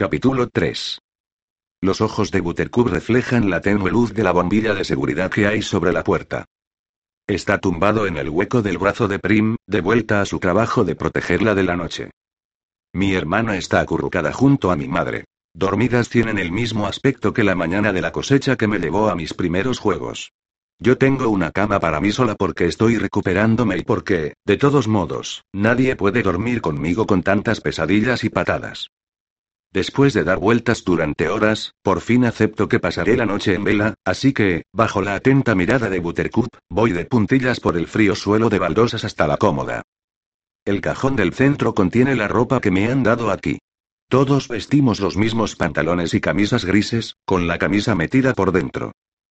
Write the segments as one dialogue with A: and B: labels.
A: Capítulo 3. Los ojos de Buttercup reflejan la tenue luz de la bombilla de seguridad que hay sobre la puerta. Está tumbado en el hueco del brazo de Prim, de vuelta a su trabajo de protegerla de la noche. Mi hermana está acurrucada junto a mi madre. Dormidas tienen el mismo aspecto que la mañana de la cosecha que me llevó a mis primeros juegos. Yo tengo una cama para mí sola porque estoy recuperándome y porque, de todos modos, nadie puede dormir conmigo con tantas pesadillas y patadas. Después de dar vueltas durante horas, por fin acepto que pasaré la noche en vela, así que, bajo la atenta mirada de Buttercup, voy de puntillas por el frío suelo de baldosas hasta la cómoda. El cajón del centro contiene la ropa que me han dado aquí. Todos vestimos los mismos pantalones y camisas grises, con la camisa metida por dentro.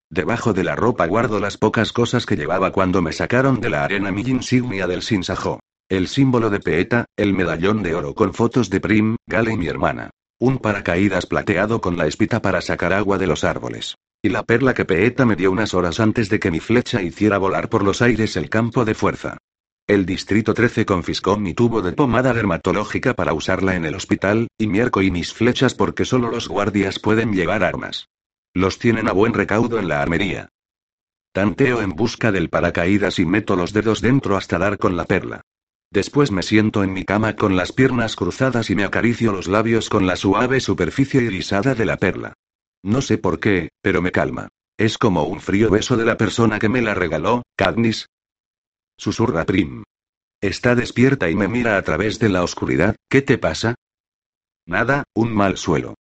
A: Debajo de la ropa guardo las pocas cosas que llevaba cuando me sacaron de la arena mi insignia del Sinsajó. El símbolo de Peeta, el medallón de oro con fotos de Prim, Gale y mi hermana. Un paracaídas plateado con la espita para sacar agua de los árboles. Y la perla que Peeta me dio unas horas antes de que mi flecha hiciera volar por los aires el campo de fuerza. El Distrito 13 confiscó mi tubo de pomada dermatológica para usarla en el hospital, y mi arco y mis flechas porque solo los guardias pueden llevar armas. Los tienen a buen recaudo en la armería. Tanteo en busca del paracaídas y meto los dedos dentro hasta dar con la perla. Después me siento en mi cama con las piernas cruzadas y me acaricio los labios con la suave superficie irisada de la perla. No sé por qué, pero me calma. Es como un frío beso de la persona que me la regaló, Cadnis. Susurra Prim. Está despierta y me mira a través de la oscuridad. ¿Qué te pasa? Nada, un mal suelo.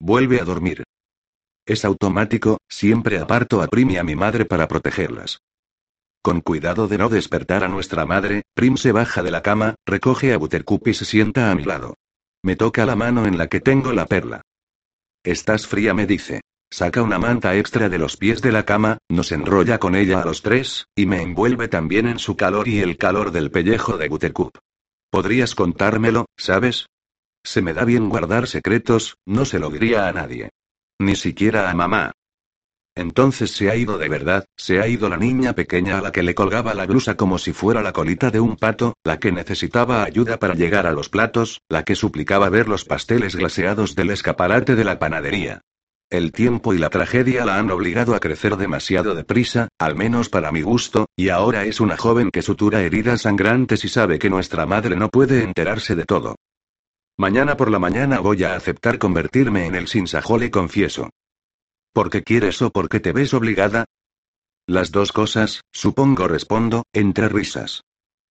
A: Vuelve a dormir. Es automático, siempre aparto a Prim y a mi madre para protegerlas. Con cuidado de no despertar a nuestra madre, Prim se baja de la cama, recoge a Buttercup y se sienta a mi lado. Me toca la mano en la que tengo la perla. Estás fría, me dice. Saca una manta extra de los pies de la cama, nos enrolla con ella a los tres, y me envuelve también en su calor y el calor del pellejo de Buttercup. ¿Podrías contármelo, sabes? Se me da bien guardar secretos, no se lo diría a nadie. Ni siquiera a mamá. Entonces se ha ido de verdad, se ha ido la niña pequeña a la que le colgaba la blusa como si fuera la colita de un pato, la que necesitaba ayuda para llegar a los platos, la que suplicaba ver los pasteles glaseados del escaparate de la panadería. El tiempo y la tragedia la han obligado a crecer demasiado deprisa, al menos para mi gusto, y ahora es una joven que sutura heridas sangrantes y sabe que nuestra madre no puede enterarse de todo. Mañana por la mañana voy a aceptar convertirme en el sinsajole, confieso. ¿Por qué quieres o porque te ves obligada? Las dos cosas, supongo, respondo, entre risas.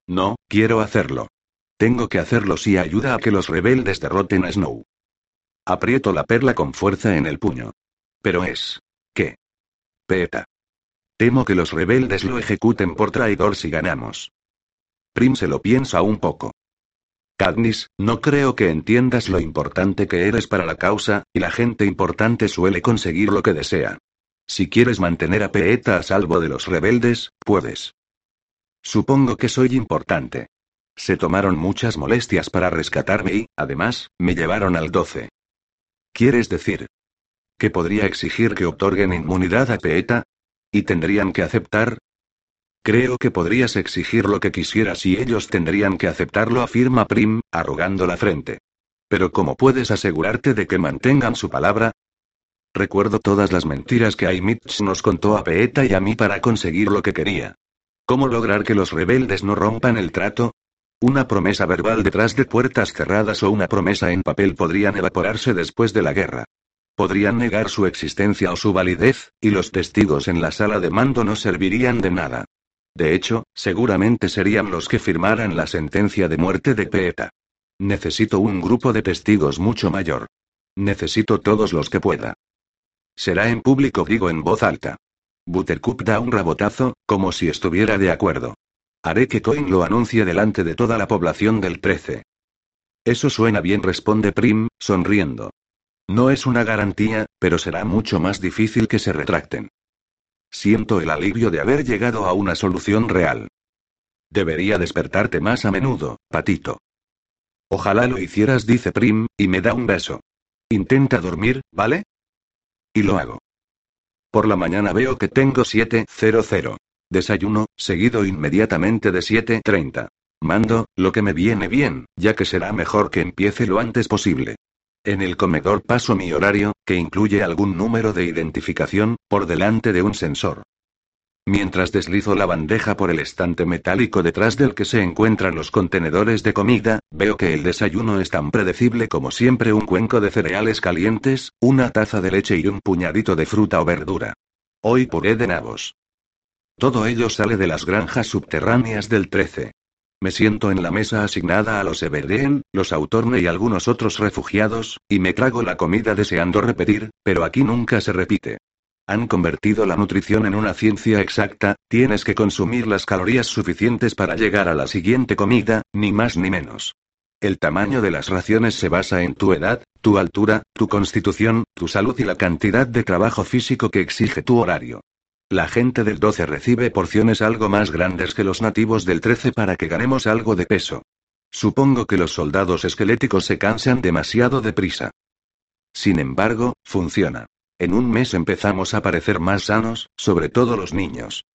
A: No, quiero hacerlo. Tengo que hacerlo si ayuda a que los rebeldes derroten a Snow. Aprieto la perla con fuerza en el puño. Pero es. ¿Qué? Peta. Temo que los rebeldes lo ejecuten por traidor si ganamos. Prim se lo piensa un poco. Cadnis, no creo que entiendas lo importante que eres para la causa, y la gente importante suele conseguir lo que desea. Si quieres mantener a Peeta a salvo de los rebeldes, puedes. Supongo que soy importante. Se tomaron muchas molestias para rescatarme y, además, me llevaron al 12. ¿Quieres decir? ¿Que podría exigir que otorguen inmunidad a Peeta? ¿Y tendrían que aceptar? Creo que podrías exigir lo que quisieras y ellos tendrían que aceptarlo, afirma Prim, arrugando la frente. Pero ¿cómo puedes asegurarte de que mantengan su palabra? Recuerdo todas las mentiras que Aimitch nos contó a Peeta y a mí para conseguir lo que quería. ¿Cómo lograr que los rebeldes no rompan el trato? Una promesa verbal detrás de puertas cerradas o una promesa en papel podrían evaporarse después de la guerra. Podrían negar su existencia o su validez, y los testigos en la sala de mando no servirían de nada. De hecho, seguramente serían los que firmaran la sentencia de muerte de Peeta. Necesito un grupo de testigos mucho mayor. Necesito todos los que pueda. Será en público, digo en voz alta. Buttercup da un rabotazo, como si estuviera de acuerdo. Haré que Coin lo anuncie delante de toda la población del 13. Eso suena bien, responde Prim, sonriendo. No es una garantía, pero será mucho más difícil que se retracten. Siento el alivio de haber llegado a una solución real. Debería despertarte más a menudo, patito. Ojalá lo hicieras, dice Prim, y me da un beso. Intenta dormir, ¿vale? Y lo hago. Por la mañana veo que tengo 7.00. Desayuno, seguido inmediatamente de 7.30. Mando, lo que me viene bien, ya que será mejor que empiece lo antes posible. En el comedor paso mi horario, que incluye algún número de identificación, por delante de un sensor. Mientras deslizo la bandeja por el estante metálico detrás del que se encuentran los contenedores de comida, veo que el desayuno es tan predecible como siempre un cuenco de cereales calientes, una taza de leche y un puñadito de fruta o verdura. Hoy puré de nabos. Todo ello sale de las granjas subterráneas del 13. Me siento en la mesa asignada a los Everdeen, los Autorne y algunos otros refugiados, y me trago la comida deseando repetir, pero aquí nunca se repite. Han convertido la nutrición en una ciencia exacta, tienes que consumir las calorías suficientes para llegar a la siguiente comida, ni más ni menos. El tamaño de las raciones se basa en tu edad, tu altura, tu constitución, tu salud y la cantidad de trabajo físico que exige tu horario. La gente del 12 recibe porciones algo más grandes que los nativos del 13 para que ganemos algo de peso. Supongo que los soldados esqueléticos se cansan demasiado deprisa. Sin embargo, funciona. En un mes empezamos a parecer más sanos, sobre todo los niños.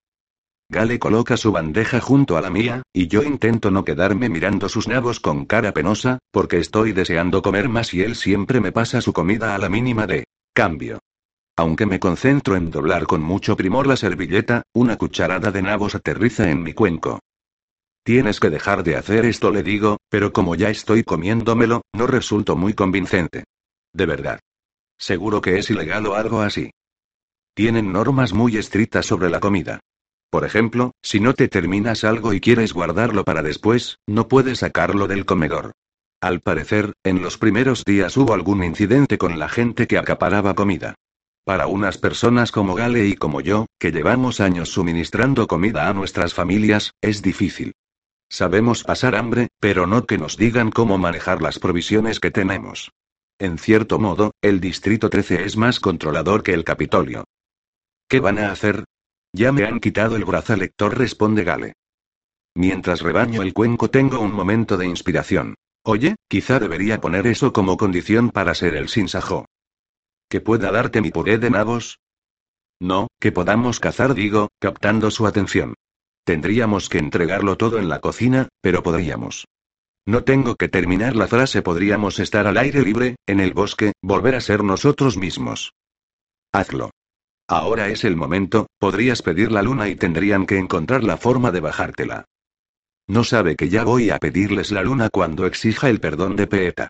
A: Gale coloca su bandeja junto a la mía, y yo intento no quedarme mirando sus nabos con cara penosa, porque estoy deseando comer más y él siempre me pasa su comida a la mínima de cambio. Aunque me concentro en doblar con mucho primor la servilleta, una cucharada de nabos aterriza en mi cuenco. Tienes que dejar de hacer esto, le digo, pero como ya estoy comiéndomelo, no resulto muy convincente. De verdad. Seguro que es ilegal o algo así. Tienen normas muy estrictas sobre la comida. Por ejemplo, si no te terminas algo y quieres guardarlo para después, no puedes sacarlo del comedor. Al parecer, en los primeros días hubo algún incidente con la gente que acaparaba comida. Para unas personas como Gale y como yo, que llevamos años suministrando comida a nuestras familias, es difícil. Sabemos pasar hambre, pero no que nos digan cómo manejar las provisiones que tenemos. En cierto modo, el Distrito 13 es más controlador que el Capitolio. ¿Qué van a hacer? Ya me han quitado el brazalector, responde Gale. Mientras rebaño el cuenco tengo un momento de inspiración. Oye, quizá debería poner eso como condición para ser el sinsajo. ¿Que pueda darte mi puré de nabos? No, que podamos cazar, digo, captando su atención. Tendríamos que entregarlo todo en la cocina, pero podríamos. No tengo que terminar la frase, podríamos estar al aire libre, en el bosque, volver a ser nosotros mismos. Hazlo. Ahora es el momento, podrías pedir la luna y tendrían que encontrar la forma de bajártela. No sabe que ya voy a pedirles la luna cuando exija el perdón de Peeta.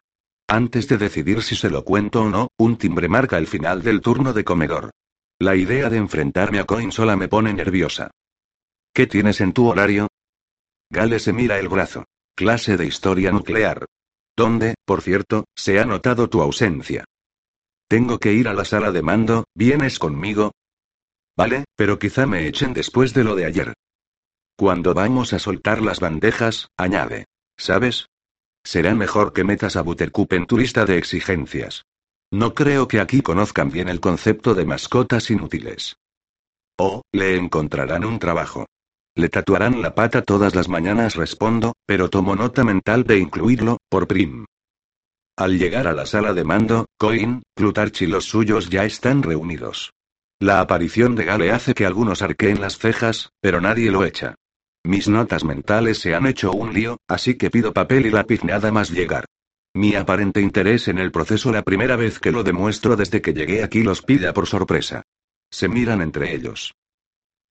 A: Antes de decidir si se lo cuento o no, un timbre marca el final del turno de comedor. La idea de enfrentarme a Coin sola me pone nerviosa. ¿Qué tienes en tu horario? Gale se mira el brazo. Clase de historia nuclear. ¿Dónde, por cierto, se ha notado tu ausencia? Tengo que ir a la sala de mando, ¿vienes conmigo? Vale, pero quizá me echen después de lo de ayer. Cuando vamos a soltar las bandejas, añade. ¿Sabes? Será mejor que metas a Buttercup en tu lista de exigencias. No creo que aquí conozcan bien el concepto de mascotas inútiles. O, le encontrarán un trabajo. Le tatuarán la pata todas las mañanas, respondo, pero tomo nota mental de incluirlo, por prim. Al llegar a la sala de mando, Coin, Plutarch y los suyos ya están reunidos. La aparición de Gale hace que algunos arqueen las cejas, pero nadie lo echa. Mis notas mentales se han hecho un lío, así que pido papel y lápiz nada más llegar. Mi aparente interés en el proceso la primera vez que lo demuestro desde que llegué aquí los pilla por sorpresa. Se miran entre ellos.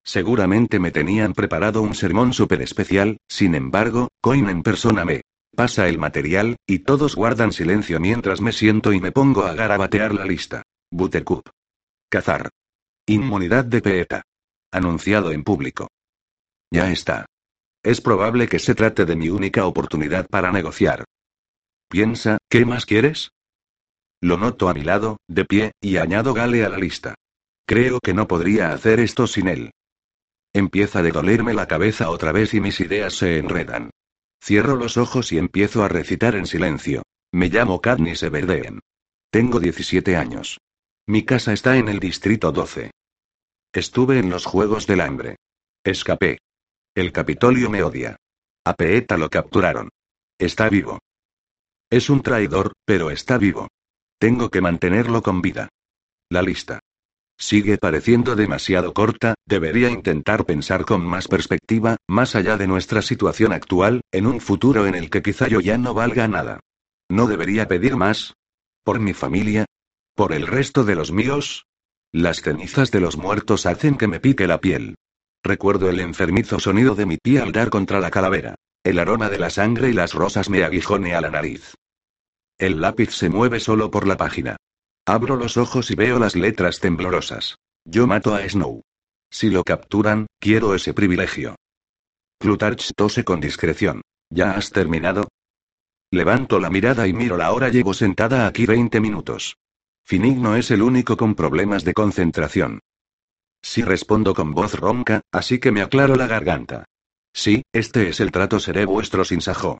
A: Seguramente me tenían preparado un sermón súper especial, sin embargo, Coin en persona me pasa el material, y todos guardan silencio mientras me siento y me pongo a garabatear la lista. Buttercup. Cazar. Inmunidad de Peeta. Anunciado en público. Ya está. Es probable que se trate de mi única oportunidad para negociar. Piensa, ¿qué más quieres? Lo noto a mi lado, de pie, y añado Gale a la lista. Creo que no podría hacer esto sin él. Empieza de dolerme la cabeza otra vez y mis ideas se enredan. Cierro los ojos y empiezo a recitar en silencio. Me llamo Katniss Everdeen. Tengo 17 años. Mi casa está en el distrito 12. Estuve en los Juegos del Hambre. Escapé. El Capitolio me odia. A Peeta lo capturaron. Está vivo. Es un traidor, pero está vivo. Tengo que mantenerlo con vida. La lista. Sigue pareciendo demasiado corta, debería intentar pensar con más perspectiva, más allá de nuestra situación actual, en un futuro en el que quizá yo ya no valga nada. ¿No debería pedir más? ¿Por mi familia? ¿Por el resto de los míos? Las cenizas de los muertos hacen que me pique la piel. Recuerdo el enfermizo sonido de mi pie al dar contra la calavera. El aroma de la sangre y las rosas me aguijone a la nariz. El lápiz se mueve solo por la página. Abro los ojos y veo las letras temblorosas. Yo mato a Snow. Si lo capturan, quiero ese privilegio. Plutarch tose con discreción. ¿Ya has terminado? Levanto la mirada y miro la hora. Llevo sentada aquí 20 minutos. Finig no es el único con problemas de concentración. Sí respondo con voz ronca, así que me aclaro la garganta. Sí, este es el trato, seré vuestro sinsajo.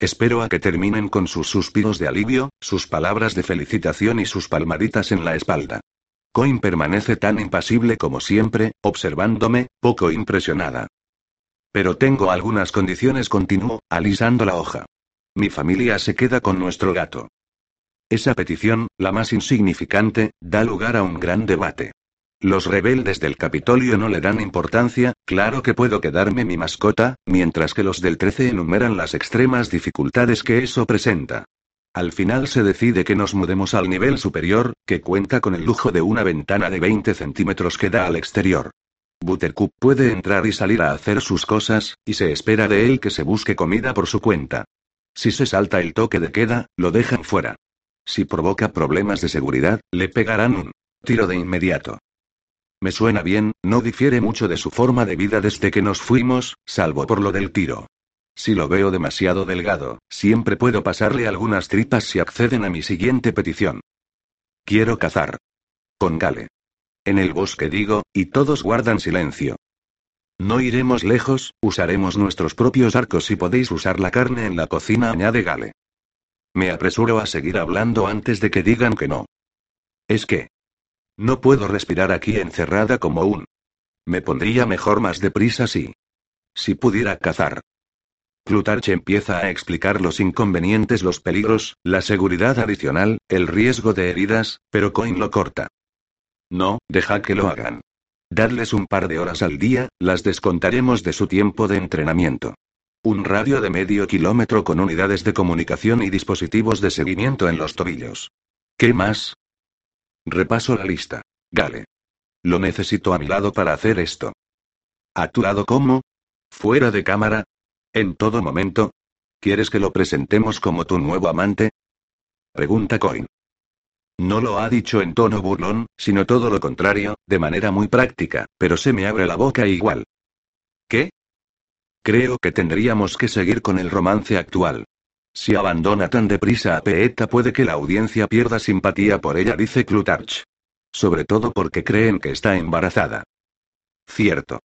A: Espero a que terminen con sus suspiros de alivio, sus palabras de felicitación y sus palmaditas en la espalda. Coin permanece tan impasible como siempre, observándome, poco impresionada. Pero tengo algunas condiciones, continuó, alisando la hoja. Mi familia se queda con nuestro gato. Esa petición, la más insignificante, da lugar a un gran debate. Los rebeldes del Capitolio no le dan importancia, claro que puedo quedarme mi mascota, mientras que los del 13 enumeran las extremas dificultades que eso presenta. Al final se decide que nos mudemos al nivel superior, que cuenta con el lujo de una ventana de 20 centímetros que da al exterior. Buttercup puede entrar y salir a hacer sus cosas, y se espera de él que se busque comida por su cuenta. Si se salta el toque de queda, lo dejan fuera. Si provoca problemas de seguridad, le pegarán un tiro de inmediato. Me suena bien, no difiere mucho de su forma de vida desde que nos fuimos, salvo por lo del tiro. Si lo veo demasiado delgado, siempre puedo pasarle algunas tripas si acceden a mi siguiente petición. Quiero cazar. Con Gale. En el bosque digo, y todos guardan silencio. No iremos lejos, usaremos nuestros propios arcos y podéis usar la carne en la cocina, añade Gale. Me apresuro a seguir hablando antes de que digan que no. Es que, no puedo respirar aquí encerrada como un. Me pondría mejor más deprisa si. Si pudiera cazar. Plutarch empieza a explicar los inconvenientes, los peligros, la seguridad adicional, el riesgo de heridas, pero Coin lo corta. No, deja que lo hagan. Dadles un par de horas al día, las descontaremos de su tiempo de entrenamiento. Un radio de medio kilómetro con unidades de comunicación y dispositivos de seguimiento en los tobillos. ¿Qué más? Repaso la lista. Gale. Lo necesito a mi lado para hacer esto. ¿A tu lado cómo? ¿Fuera de cámara? ¿En todo momento? ¿Quieres que lo presentemos como tu nuevo amante? Pregunta Coin. No lo ha dicho en tono burlón, sino todo lo contrario, de manera muy práctica, pero se me abre la boca igual. ¿Qué? Creo que tendríamos que seguir con el romance actual. Si abandona tan deprisa a Peeta puede que la audiencia pierda simpatía por ella, dice Clutarch. Sobre todo porque creen que está embarazada. Cierto.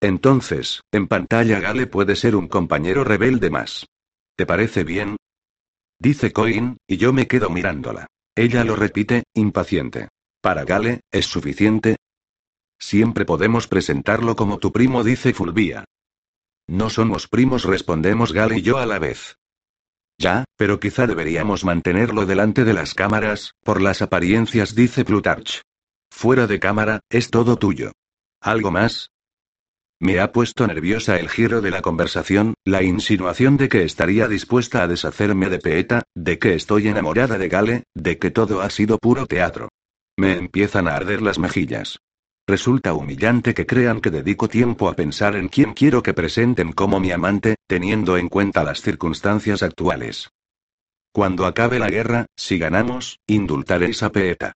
A: Entonces, en pantalla Gale puede ser un compañero rebelde más. ¿Te parece bien? Dice Coin, y yo me quedo mirándola. Ella lo repite, impaciente. Para Gale, ¿es suficiente? Siempre podemos presentarlo como tu primo, dice Fulvia. No somos primos, respondemos Gale y yo a la vez. Ya, pero quizá deberíamos mantenerlo delante de las cámaras, por las apariencias, dice Plutarch. Fuera de cámara, es todo tuyo. ¿Algo más? Me ha puesto nerviosa el giro de la conversación, la insinuación de que estaría dispuesta a deshacerme de Peeta, de que estoy enamorada de Gale, de que todo ha sido puro teatro. Me empiezan a arder las mejillas. Resulta humillante que crean que dedico tiempo a pensar en quién quiero que presenten como mi amante, teniendo en cuenta las circunstancias actuales. Cuando acabe la guerra, si ganamos, indultaréis a Peeta.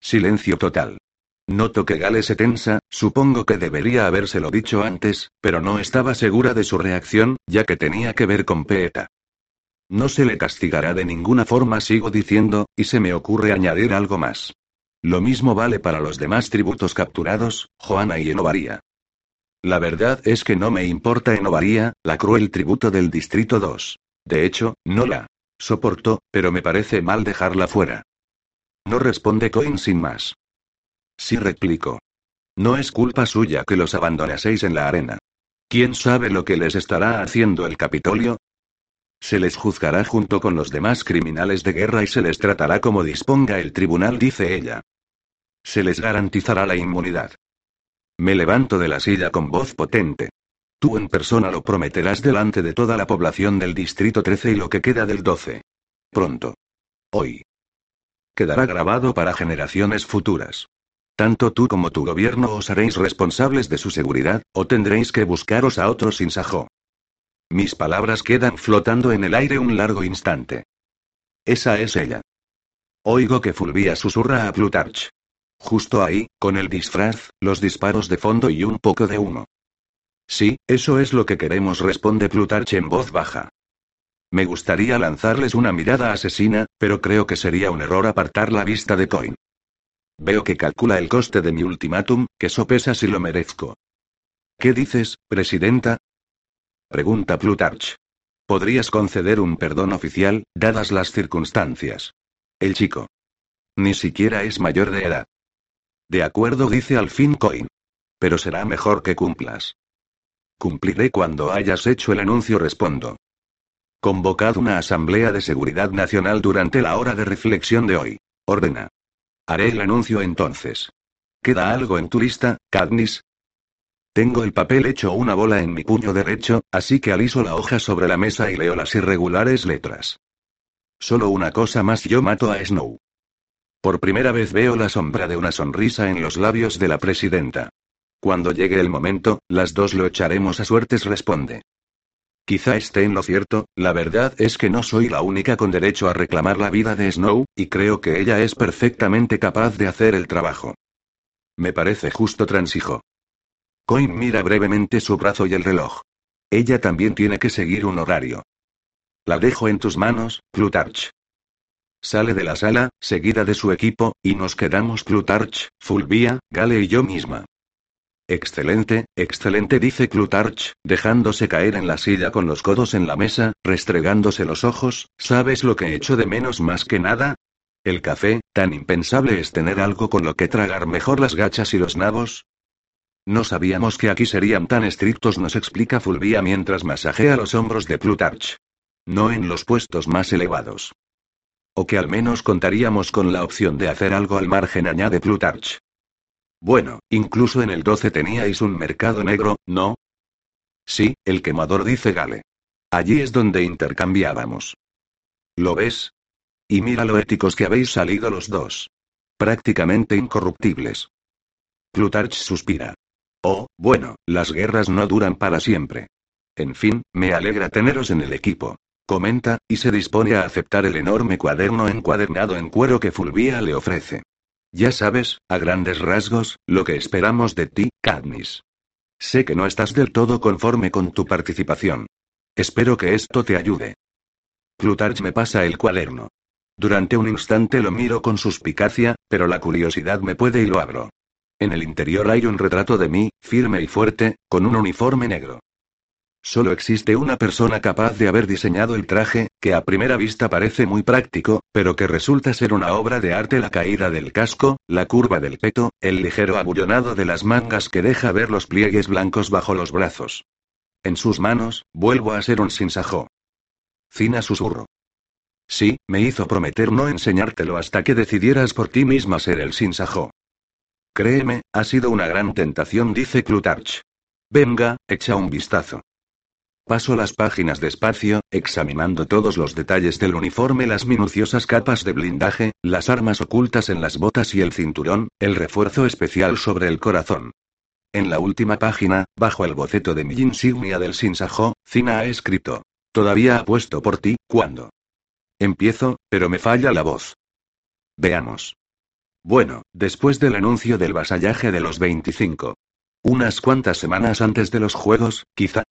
A: Silencio total. Noto que Gale se tensa, supongo que debería habérselo dicho antes, pero no estaba segura de su reacción, ya que tenía que ver con Peeta. No se le castigará de ninguna forma, sigo diciendo, y se me ocurre añadir algo más. Lo mismo vale para los demás tributos capturados, Joana y Enovaría. La verdad es que no me importa Enovaría, la cruel tributo del Distrito 2. De hecho, no la soporto, pero me parece mal dejarla fuera. No responde Coin sin más. Sí replico. No es culpa suya que los abandonaseis en la arena. ¿Quién sabe lo que les estará haciendo el Capitolio? Se les juzgará junto con los demás criminales de guerra y se les tratará como disponga el tribunal, dice ella. Se les garantizará la inmunidad. Me levanto de la silla con voz potente. Tú en persona lo prometerás delante de toda la población del Distrito 13 y lo que queda del 12. Pronto. Hoy. Quedará grabado para generaciones futuras. Tanto tú como tu gobierno os haréis responsables de su seguridad, o tendréis que buscaros a otro sin. Mis palabras quedan flotando en el aire un largo instante. Esa es ella. Oigo que Fulvia susurra a Plutarch. Justo ahí, con el disfraz, los disparos de fondo y un poco de humo. Sí, eso es lo que queremos, responde Plutarch en voz baja. Me gustaría lanzarles una mirada asesina, pero creo que sería un error apartar la vista de Coin. Veo que calcula el coste de mi ultimátum, que sopesa si lo merezco. ¿Qué dices, presidenta? Pregunta Plutarch. ¿Podrías conceder un perdón oficial, dadas las circunstancias? El chico. Ni siquiera es mayor de edad. De acuerdo, dice al fin Coin. Pero será mejor que cumplas. Cumpliré cuando hayas hecho el anuncio, respondo. Convocad una asamblea de seguridad nacional durante la hora de reflexión de hoy. Ordena. Haré el anuncio entonces. ¿Queda algo en tu lista, Cadnis? Tengo el papel hecho una bola en mi puño derecho, así que aliso la hoja sobre la mesa y leo las irregulares letras. Solo una cosa más, yo mato a Snow. Por primera vez veo la sombra de una sonrisa en los labios de la presidenta. Cuando llegue el momento, las dos lo echaremos a suertes, responde. Quizá esté en lo cierto, la verdad es que no soy la única con derecho a reclamar la vida de Snow, y creo que ella es perfectamente capaz de hacer el trabajo. Me parece justo, transijo. Coin mira brevemente su brazo y el reloj. Ella también tiene que seguir un horario. La dejo en tus manos, Plutarch. Sale de la sala, seguida de su equipo, y nos quedamos Plutarch, Fulvia, Gale y yo misma. Excelente, excelente, dice Plutarch, dejándose caer en la silla con los codos en la mesa, restregándose los ojos, ¿sabes lo que echo de menos más que nada? El café, tan impensable es tener algo con lo que tragar mejor las gachas y los nabos, no sabíamos que aquí serían tan estrictos, nos explica Fulvia mientras masajea los hombros de Plutarch. No en los puestos más elevados. O que al menos contaríamos con la opción de hacer algo al margen, añade Plutarch. Bueno, incluso en el 12 teníais un mercado negro, ¿no? Sí, el quemador dice Gale. Allí es donde intercambiábamos. ¿Lo ves? Y mira lo éticos que habéis salido los dos. Prácticamente incorruptibles. Plutarch suspira. Oh, bueno, las guerras no duran para siempre. En fin, me alegra teneros en el equipo. Comenta, y se dispone a aceptar el enorme cuaderno encuadernado en cuero que Fulvia le ofrece. Ya sabes, a grandes rasgos, lo que esperamos de ti, Cadnis. Sé que no estás del todo conforme con tu participación. Espero que esto te ayude. Plutarch me pasa el cuaderno. Durante un instante lo miro con suspicacia, pero la curiosidad me puede y lo abro. En el interior hay un retrato de mí, firme y fuerte, con un uniforme negro. Solo existe una persona capaz de haber diseñado el traje, que a primera vista parece muy práctico, pero que resulta ser una obra de arte la caída del casco, la curva del peto, el ligero abullonado de las mangas que deja ver los pliegues blancos bajo los brazos. En sus manos, vuelvo a ser un sinsajo. Cina susurro. Sí, me hizo prometer no enseñártelo hasta que decidieras por ti misma ser el sinsajo. Créeme, ha sido una gran tentación, dice Clutarch. Venga, echa un vistazo. Paso las páginas despacio, examinando todos los detalles del uniforme, las minuciosas capas de blindaje, las armas ocultas en las botas y el cinturón, el refuerzo especial sobre el corazón. En la última página, bajo el boceto de mi insignia del Sinsajo, Cina ha escrito. Todavía apuesto por ti, ¿cuándo? Empiezo, pero me falla la voz. Veamos. Bueno, después del anuncio del vasallaje de los 25. Unas cuantas semanas antes de los juegos, quizá.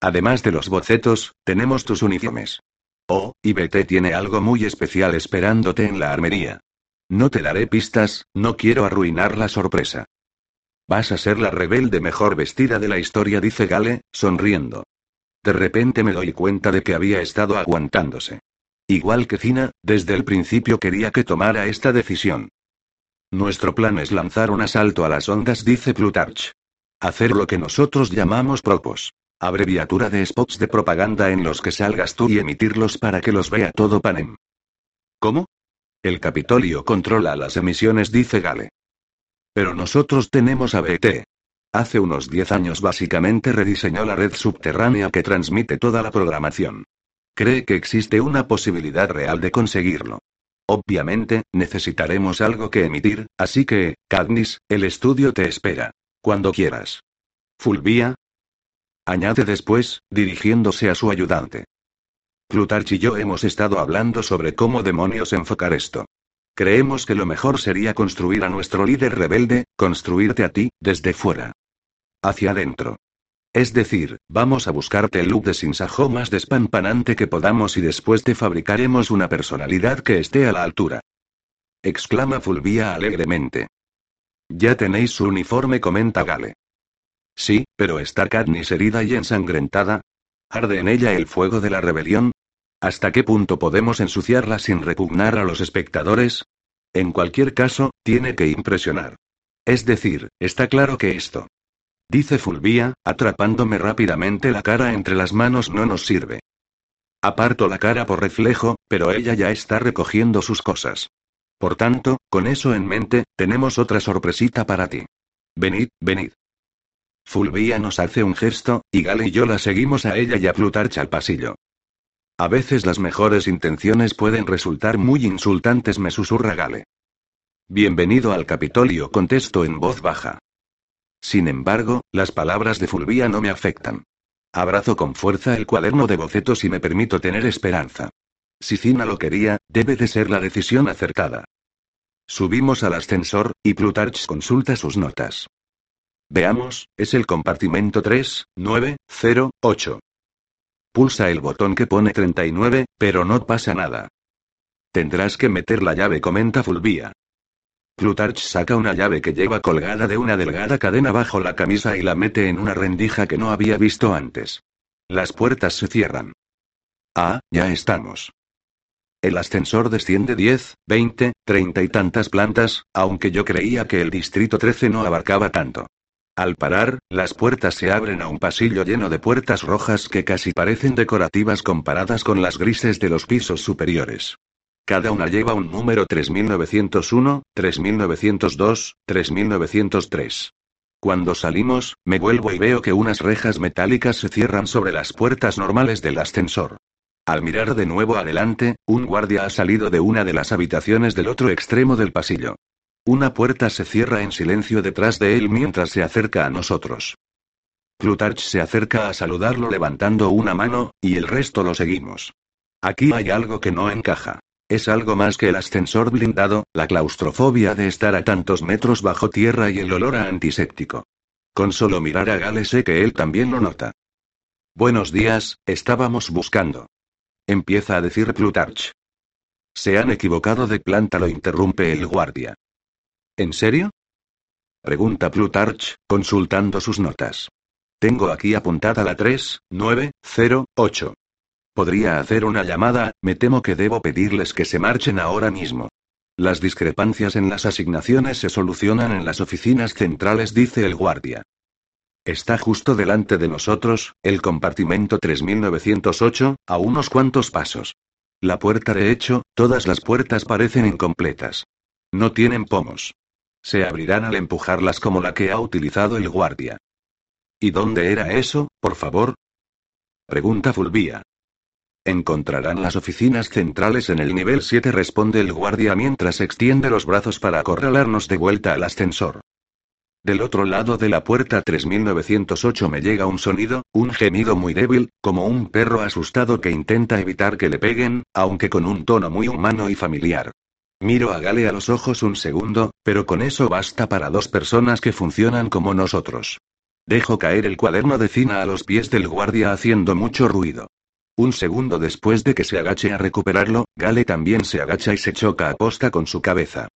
A: Además de los bocetos, tenemos tus uniformes. Oh, y BT tiene algo muy especial esperándote en la armería. No te daré pistas, no quiero arruinar la sorpresa. Vas a ser la rebelde mejor vestida de la historia, dice Gale, sonriendo. De repente me doy cuenta de que había estado aguantándose. Igual que Cina, desde el principio quería que tomara esta decisión. Nuestro plan es lanzar un asalto a las ondas, dice Plutarch. Hacer lo que nosotros llamamos propos. Abreviatura de spots de propaganda en los que salgas tú y emitirlos para que los vea todo Panem. ¿Cómo? El Capitolio controla las emisiones, dice Gale. Pero nosotros tenemos a BT. Hace unos 10 años básicamente rediseñó la red subterránea que transmite toda la programación. Cree que existe una posibilidad real de conseguirlo. Obviamente, necesitaremos algo que emitir, así que, Cadnis, el estudio te espera. Cuando quieras. Fulvia, Añade después, dirigiéndose a su ayudante. Plutarch y yo hemos estado hablando sobre cómo demonios enfocar esto. Creemos que lo mejor sería construir a nuestro líder rebelde, construirte a ti, desde fuera. Hacia adentro. Es decir, vamos a buscarte el look de sinsajo más despampanante que podamos y después te fabricaremos una personalidad que esté a la altura. Exclama Fulvia alegremente. Ya tenéis su uniforme, comenta Gale. Sí, pero está Katniss herida y ensangrentada. ¿Arde en ella el fuego de la rebelión? ¿Hasta qué punto podemos ensuciarla sin repugnar a los espectadores? En cualquier caso, tiene que impresionar. Es decir, está claro que esto. Dice Fulvia, atrapándome rápidamente la cara entre las manos no nos sirve. Aparto la cara por reflejo, pero ella ya está recogiendo sus cosas. Por tanto, con eso en mente, tenemos otra sorpresita para ti. Venid, venid. Fulvia nos hace un gesto, y Gale y yo la seguimos a ella y a Plutarch al pasillo. A veces las mejores intenciones pueden resultar muy insultantes, me susurra Gale. Bienvenido al Capitolio, contesto en voz baja. Sin embargo, las palabras de Fulvia no me afectan. Abrazo con fuerza el cuaderno de bocetos y me permito tener esperanza. Si Cina lo quería, debe de ser la decisión acertada. Subimos al ascensor, y Plutarch consulta sus notas. Veamos, es el compartimento 3, 9, 0, 8. Pulsa el botón que pone 39, pero no pasa nada. Tendrás que meter la llave, comenta Fulvia. Plutarch saca una llave que lleva colgada de una delgada cadena bajo la camisa y la mete en una rendija que no había visto antes. Las puertas se cierran. Ah, ya estamos. El ascensor desciende 10, 20, 30 y tantas plantas, aunque yo creía que el distrito 13 no abarcaba tanto. Al parar, las puertas se abren a un pasillo lleno de puertas rojas que casi parecen decorativas comparadas con las grises de los pisos superiores. Cada una lleva un número 3901, 3902, 3903. Cuando salimos, me vuelvo y veo que unas rejas metálicas se cierran sobre las puertas normales del ascensor. Al mirar de nuevo adelante, un guardia ha salido de una de las habitaciones del otro extremo del pasillo. Una puerta se cierra en silencio detrás de él mientras se acerca a nosotros. Plutarch se acerca a saludarlo levantando una mano, y el resto lo seguimos. Aquí hay algo que no encaja. Es algo más que el ascensor blindado, la claustrofobia de estar a tantos metros bajo tierra y el olor a antiséptico. Con solo mirar a Gale sé que él también lo nota. Buenos días, estábamos buscando. Empieza a decir Plutarch. Se han equivocado de planta, lo interrumpe el guardia. ¿En serio? Pregunta Plutarch, consultando sus notas. Tengo aquí apuntada la 3, 9, 0, 8. Podría hacer una llamada, me temo que debo pedirles que se marchen ahora mismo. Las discrepancias en las asignaciones se solucionan en las oficinas centrales, dice el guardia. Está justo delante de nosotros, el compartimento 3908, a unos cuantos pasos. La puerta de hecho, todas las puertas parecen incompletas. No tienen pomos. Se abrirán al empujarlas como la que ha utilizado el guardia. ¿Y dónde era eso, por favor? Pregunta Fulvia. Encontrarán las oficinas centrales en el nivel 7, responde el guardia mientras extiende los brazos para acorralarnos de vuelta al ascensor. Del otro lado de la puerta 3908 me llega un sonido, un gemido muy débil, como un perro asustado que intenta evitar que le peguen, aunque con un tono muy humano y familiar. Miro a Gale a los ojos un segundo, pero con eso basta para dos personas que funcionan como nosotros. Dejo caer el cuaderno de Cina a los pies del guardia haciendo mucho ruido. Un segundo después de que se agache a recuperarlo, Gale también se agacha y se choca a posta con su cabeza.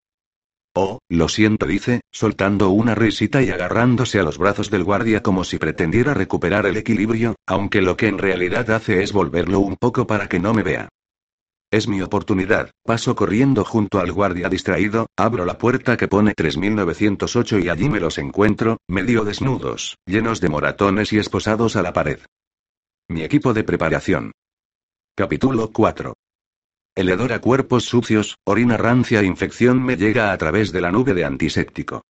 A: Oh, lo siento, dice, soltando una risita y agarrándose a los brazos del guardia como si pretendiera recuperar el equilibrio, aunque lo que en realidad hace es volverlo un poco para que no me vea. Es mi oportunidad. Paso corriendo junto al guardia distraído, abro la puerta que pone 3908 y allí me los encuentro, medio desnudos, llenos de moratones y esposados a la pared. Mi equipo de preparación. Capítulo 4. El hedor a cuerpos sucios, orina rancia e infección me llega a través de la nube de antiséptico.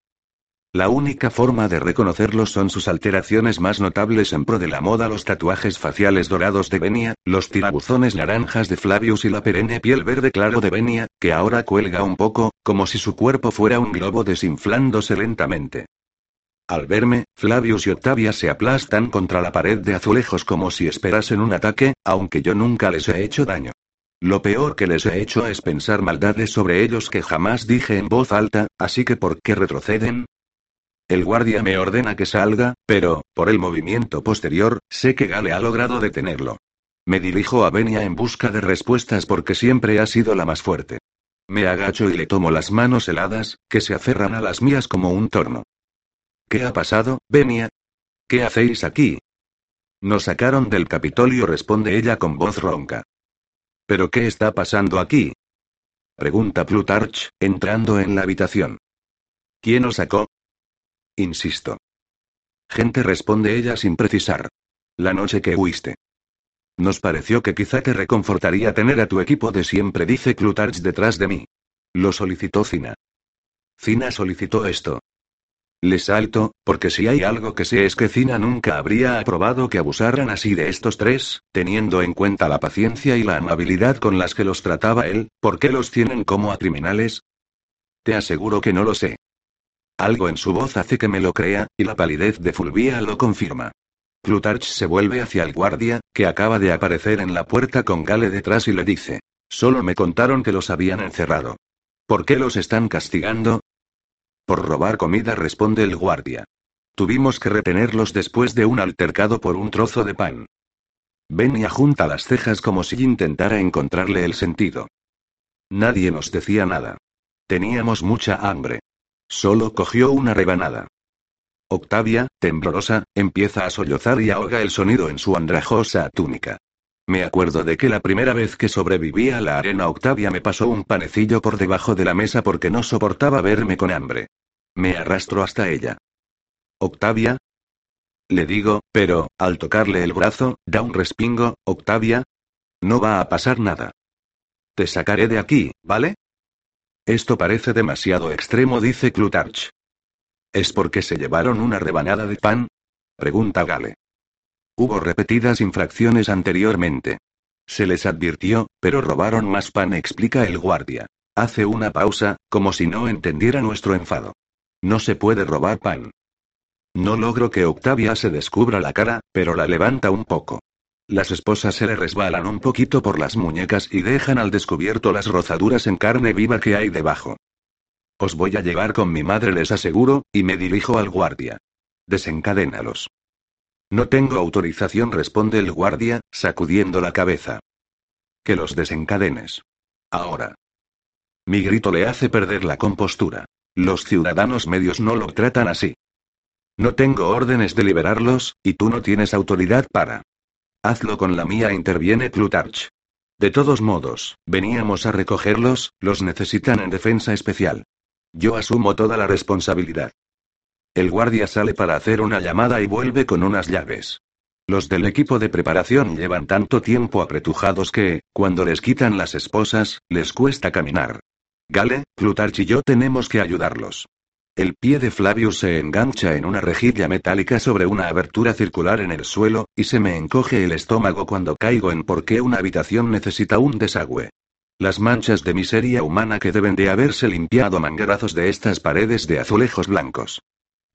A: La única forma de reconocerlos son sus alteraciones más notables en pro de la moda, los tatuajes faciales dorados de Benia, los tirabuzones naranjas de Flavius y la perenne piel verde claro de Benia, que ahora cuelga un poco, como si su cuerpo fuera un globo desinflándose lentamente. Al verme, Flavius y Octavia se aplastan contra la pared de azulejos como si esperasen un ataque, aunque yo nunca les he hecho daño. Lo peor que les he hecho es pensar maldades sobre ellos que jamás dije en voz alta, así que ¿por qué retroceden? El guardia me ordena que salga, pero, por el movimiento posterior, sé que Gale ha logrado detenerlo. Me dirijo a Benia en busca de respuestas porque siempre ha sido la más fuerte. Me agacho y le tomo las manos heladas, que se aferran a las mías como un torno. ¿Qué ha pasado, Benia? ¿Qué hacéis aquí? Nos sacaron del Capitolio, responde ella con voz ronca. ¿Pero qué está pasando aquí? Pregunta Plutarch, entrando en la habitación. ¿Quién os sacó? Insisto. Gente responde ella sin precisar. La noche que huiste. Nos pareció que quizá te reconfortaría tener a tu equipo de siempre, dice Clutarch detrás de mí. Lo solicitó Cina. Cina solicitó esto. Le salto, porque si hay algo que sé es que Cina nunca habría aprobado que abusaran así de estos tres, teniendo en cuenta la paciencia y la amabilidad con las que los trataba él, ¿por qué los tienen como a criminales? Te aseguro que no lo sé. Algo en su voz hace que me lo crea, y la palidez de Fulvia lo confirma. Plutarch se vuelve hacia el guardia, que acaba de aparecer en la puerta con Gale detrás y le dice. Solo me contaron que los habían encerrado. ¿Por qué los están castigando? Por robar comida, responde el guardia. Tuvimos que retenerlos después de un altercado por un trozo de pan. Benia junta las cejas como si intentara encontrarle el sentido. Nadie nos decía nada. Teníamos mucha hambre. Solo cogió una rebanada. Octavia, temblorosa, empieza a sollozar y ahoga el sonido en su andrajosa túnica. Me acuerdo de que la primera vez que sobreviví a la arena Octavia me pasó un panecillo por debajo de la mesa porque no soportaba verme con hambre. Me arrastro hasta ella. Octavia. Le digo, pero, al tocarle el brazo, da un respingo, Octavia. No va a pasar nada. Te sacaré de aquí, ¿vale? Esto parece demasiado extremo, dice Clutarch. ¿Es porque se llevaron una rebanada de pan? Pregunta Gale. Hubo repetidas infracciones anteriormente. Se les advirtió, pero robaron más pan, explica el guardia. Hace una pausa, como si no entendiera nuestro enfado. No se puede robar pan. No logro que Octavia se descubra la cara, pero la levanta un poco. Las esposas se le resbalan un poquito por las muñecas y dejan al descubierto las rozaduras en carne viva que hay debajo. Os voy a llevar con mi madre, les aseguro, y me dirijo al guardia. Desencadénalos. No tengo autorización, responde el guardia, sacudiendo la cabeza. Que los desencadenes. Ahora. Mi grito le hace perder la compostura. Los ciudadanos medios no lo tratan así. No tengo órdenes de liberarlos, y tú no tienes autoridad para. Hazlo con la mía, interviene Plutarch. De todos modos, veníamos a recogerlos, los necesitan en defensa especial. Yo asumo toda la responsabilidad. El guardia sale para hacer una llamada y vuelve con unas llaves. Los del equipo de preparación llevan tanto tiempo apretujados que, cuando les quitan las esposas, les cuesta caminar. Gale, Plutarch y yo tenemos que ayudarlos. El pie de Flavius se engancha en una rejilla metálica sobre una abertura circular en el suelo, y se me encoge el estómago cuando caigo en por qué una habitación necesita un desagüe. Las manchas de miseria humana que deben de haberse limpiado a mangarazos de estas paredes de azulejos blancos.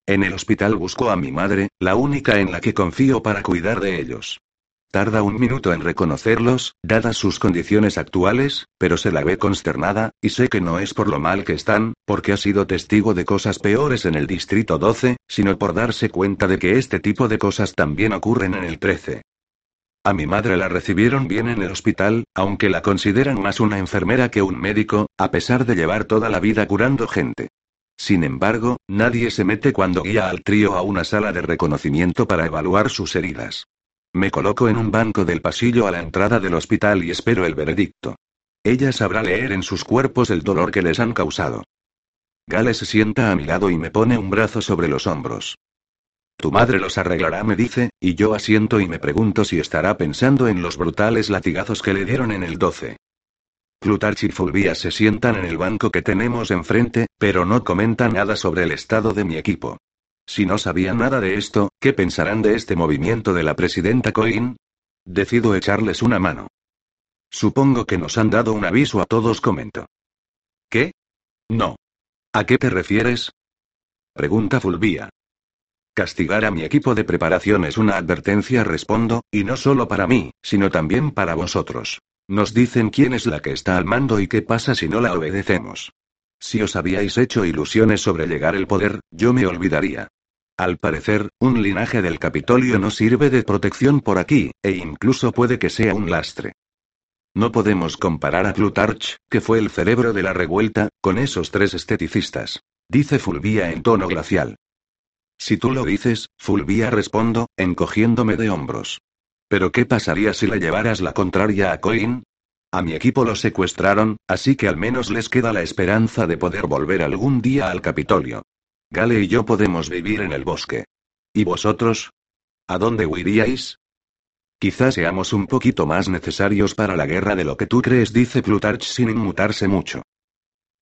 A: En el hospital busco a mi madre, la única en la que confío para cuidar de ellos. Tarda un minuto en reconocerlos, dadas sus condiciones actuales, pero se la ve consternada, y sé que no es por lo mal que están, porque ha sido testigo de cosas peores en el Distrito 12, sino por darse cuenta de que este tipo de cosas también ocurren en el 13. A mi madre la recibieron bien en el hospital, aunque la consideran más una enfermera que un médico, a pesar de llevar toda la vida curando gente. Sin embargo, nadie se mete cuando guía al trío a una sala de reconocimiento para evaluar sus heridas. Me coloco en un banco del pasillo a la entrada del hospital y espero el veredicto. ella sabrá leer en sus cuerpos el dolor que les han causado. Gale se sienta a mi lado y me pone un brazo sobre los hombros. Tu madre los arreglará, me dice, y yo asiento y me pregunto si estará pensando en los brutales latigazos que le dieron en el 12. Plutarch y Fulvia se sientan en el banco que tenemos enfrente, pero no comentan nada sobre el estado de mi equipo. Si no sabían nada de esto, ¿qué pensarán de este movimiento de la presidenta Coin? Decido echarles una mano. Supongo que nos han dado un aviso a todos, comento. ¿Qué? No. ¿A qué te refieres? Pregunta Fulvia. Castigar a mi equipo de preparación es una advertencia, respondo, y no solo para mí, sino también para vosotros. Nos dicen quién es la que está al mando y qué pasa si no la obedecemos. Si os habíais hecho ilusiones sobre llegar al poder, yo me olvidaría. Al parecer, un linaje del Capitolio no sirve de protección por aquí, e incluso puede que sea un lastre. No podemos comparar a Plutarch, que fue el cerebro de la revuelta, con esos tres esteticistas. Dice Fulvia en tono glacial. Si tú lo dices, Fulvia respondo, encogiéndome de hombros. Pero ¿qué pasaría si le llevaras la contraria a Coin? A mi equipo lo secuestraron, así que al menos les queda la esperanza de poder volver algún día al Capitolio. Gale y yo podemos vivir en el bosque. ¿Y vosotros? ¿A dónde huiríais? Quizás seamos un poquito más necesarios para la guerra de lo que tú crees, dice Plutarch sin inmutarse mucho.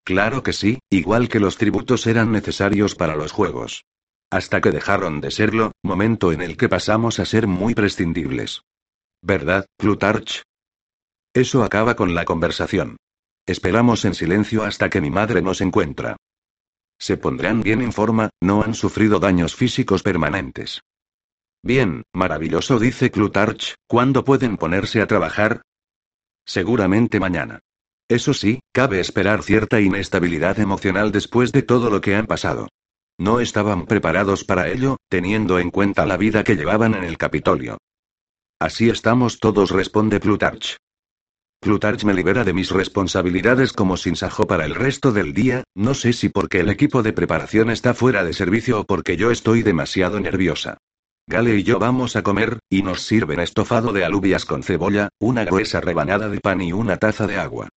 A: Claro que sí, igual que los tributos eran necesarios para los juegos. Hasta que dejaron de serlo, momento en el que pasamos a ser muy prescindibles. ¿Verdad, Plutarch? Eso acaba con la conversación. Esperamos en silencio hasta que mi madre nos encuentra. Se pondrán bien en forma, no han sufrido daños físicos permanentes. Bien, maravilloso, dice Plutarch, ¿cuándo pueden ponerse a trabajar? Seguramente mañana. Eso sí, cabe esperar cierta inestabilidad emocional después de todo lo que han pasado. No estaban preparados para ello, teniendo en cuenta la vida que llevaban en el Capitolio. Así estamos todos, responde Plutarch. Plutarch me libera de mis responsabilidades como sinsajo para el resto del día, no sé si porque el equipo de preparación está fuera de servicio o porque yo estoy demasiado nerviosa. Gale y yo vamos a comer, y nos sirven estofado de alubias con cebolla, una gruesa rebanada de pan y una taza de agua.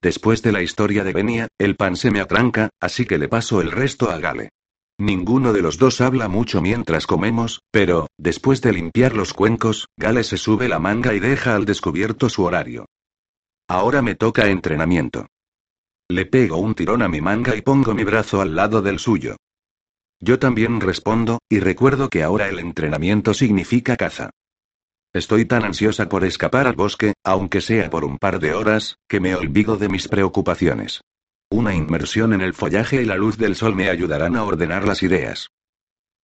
A: Después de la historia de Benia, el pan se me atranca, así que le paso el resto a Gale. Ninguno de los dos habla mucho mientras comemos, pero, después de limpiar los cuencos, Gale se sube la manga y deja al descubierto su horario. Ahora me toca entrenamiento. Le pego un tirón a mi manga y pongo mi brazo al lado del suyo. Yo también respondo, y recuerdo que ahora el entrenamiento significa caza. Estoy tan ansiosa por escapar al bosque, aunque sea por un par de horas, que me olvido de mis preocupaciones. Una inmersión en el follaje y la luz del sol me ayudarán a ordenar las ideas.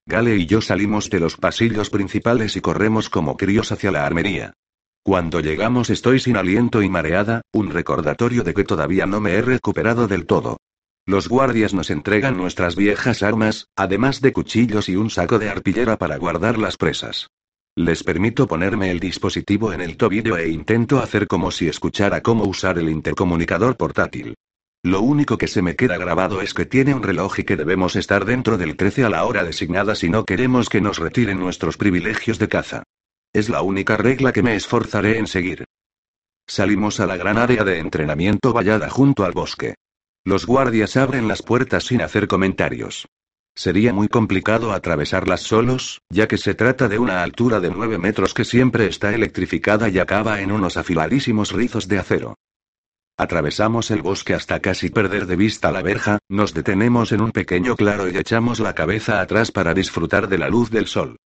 A: Gale y yo salimos de los pasillos principales y corremos como críos hacia la armería. Cuando llegamos estoy sin aliento y mareada, un recordatorio de que todavía no me he recuperado del todo. Los guardias nos entregan nuestras viejas armas, además de cuchillos y un saco de arpillera para guardar las presas. Les permito ponerme el dispositivo en el tobillo e intento hacer como si escuchara cómo usar el intercomunicador portátil. Lo único que se me queda grabado es que tiene un reloj y que debemos estar dentro del 13 a la hora designada si no queremos que nos retiren nuestros privilegios de caza. Es la única regla que me esforzaré en seguir. Salimos a la gran área de entrenamiento vallada junto al bosque. Los guardias abren las puertas sin hacer comentarios. Sería muy complicado atravesarlas solos, ya que se trata de una altura de 9 metros que siempre está electrificada y acaba en unos afiladísimos rizos de acero. Atravesamos el bosque hasta casi perder de vista la verja, nos detenemos en un pequeño claro y echamos la cabeza atrás para disfrutar de la luz del sol.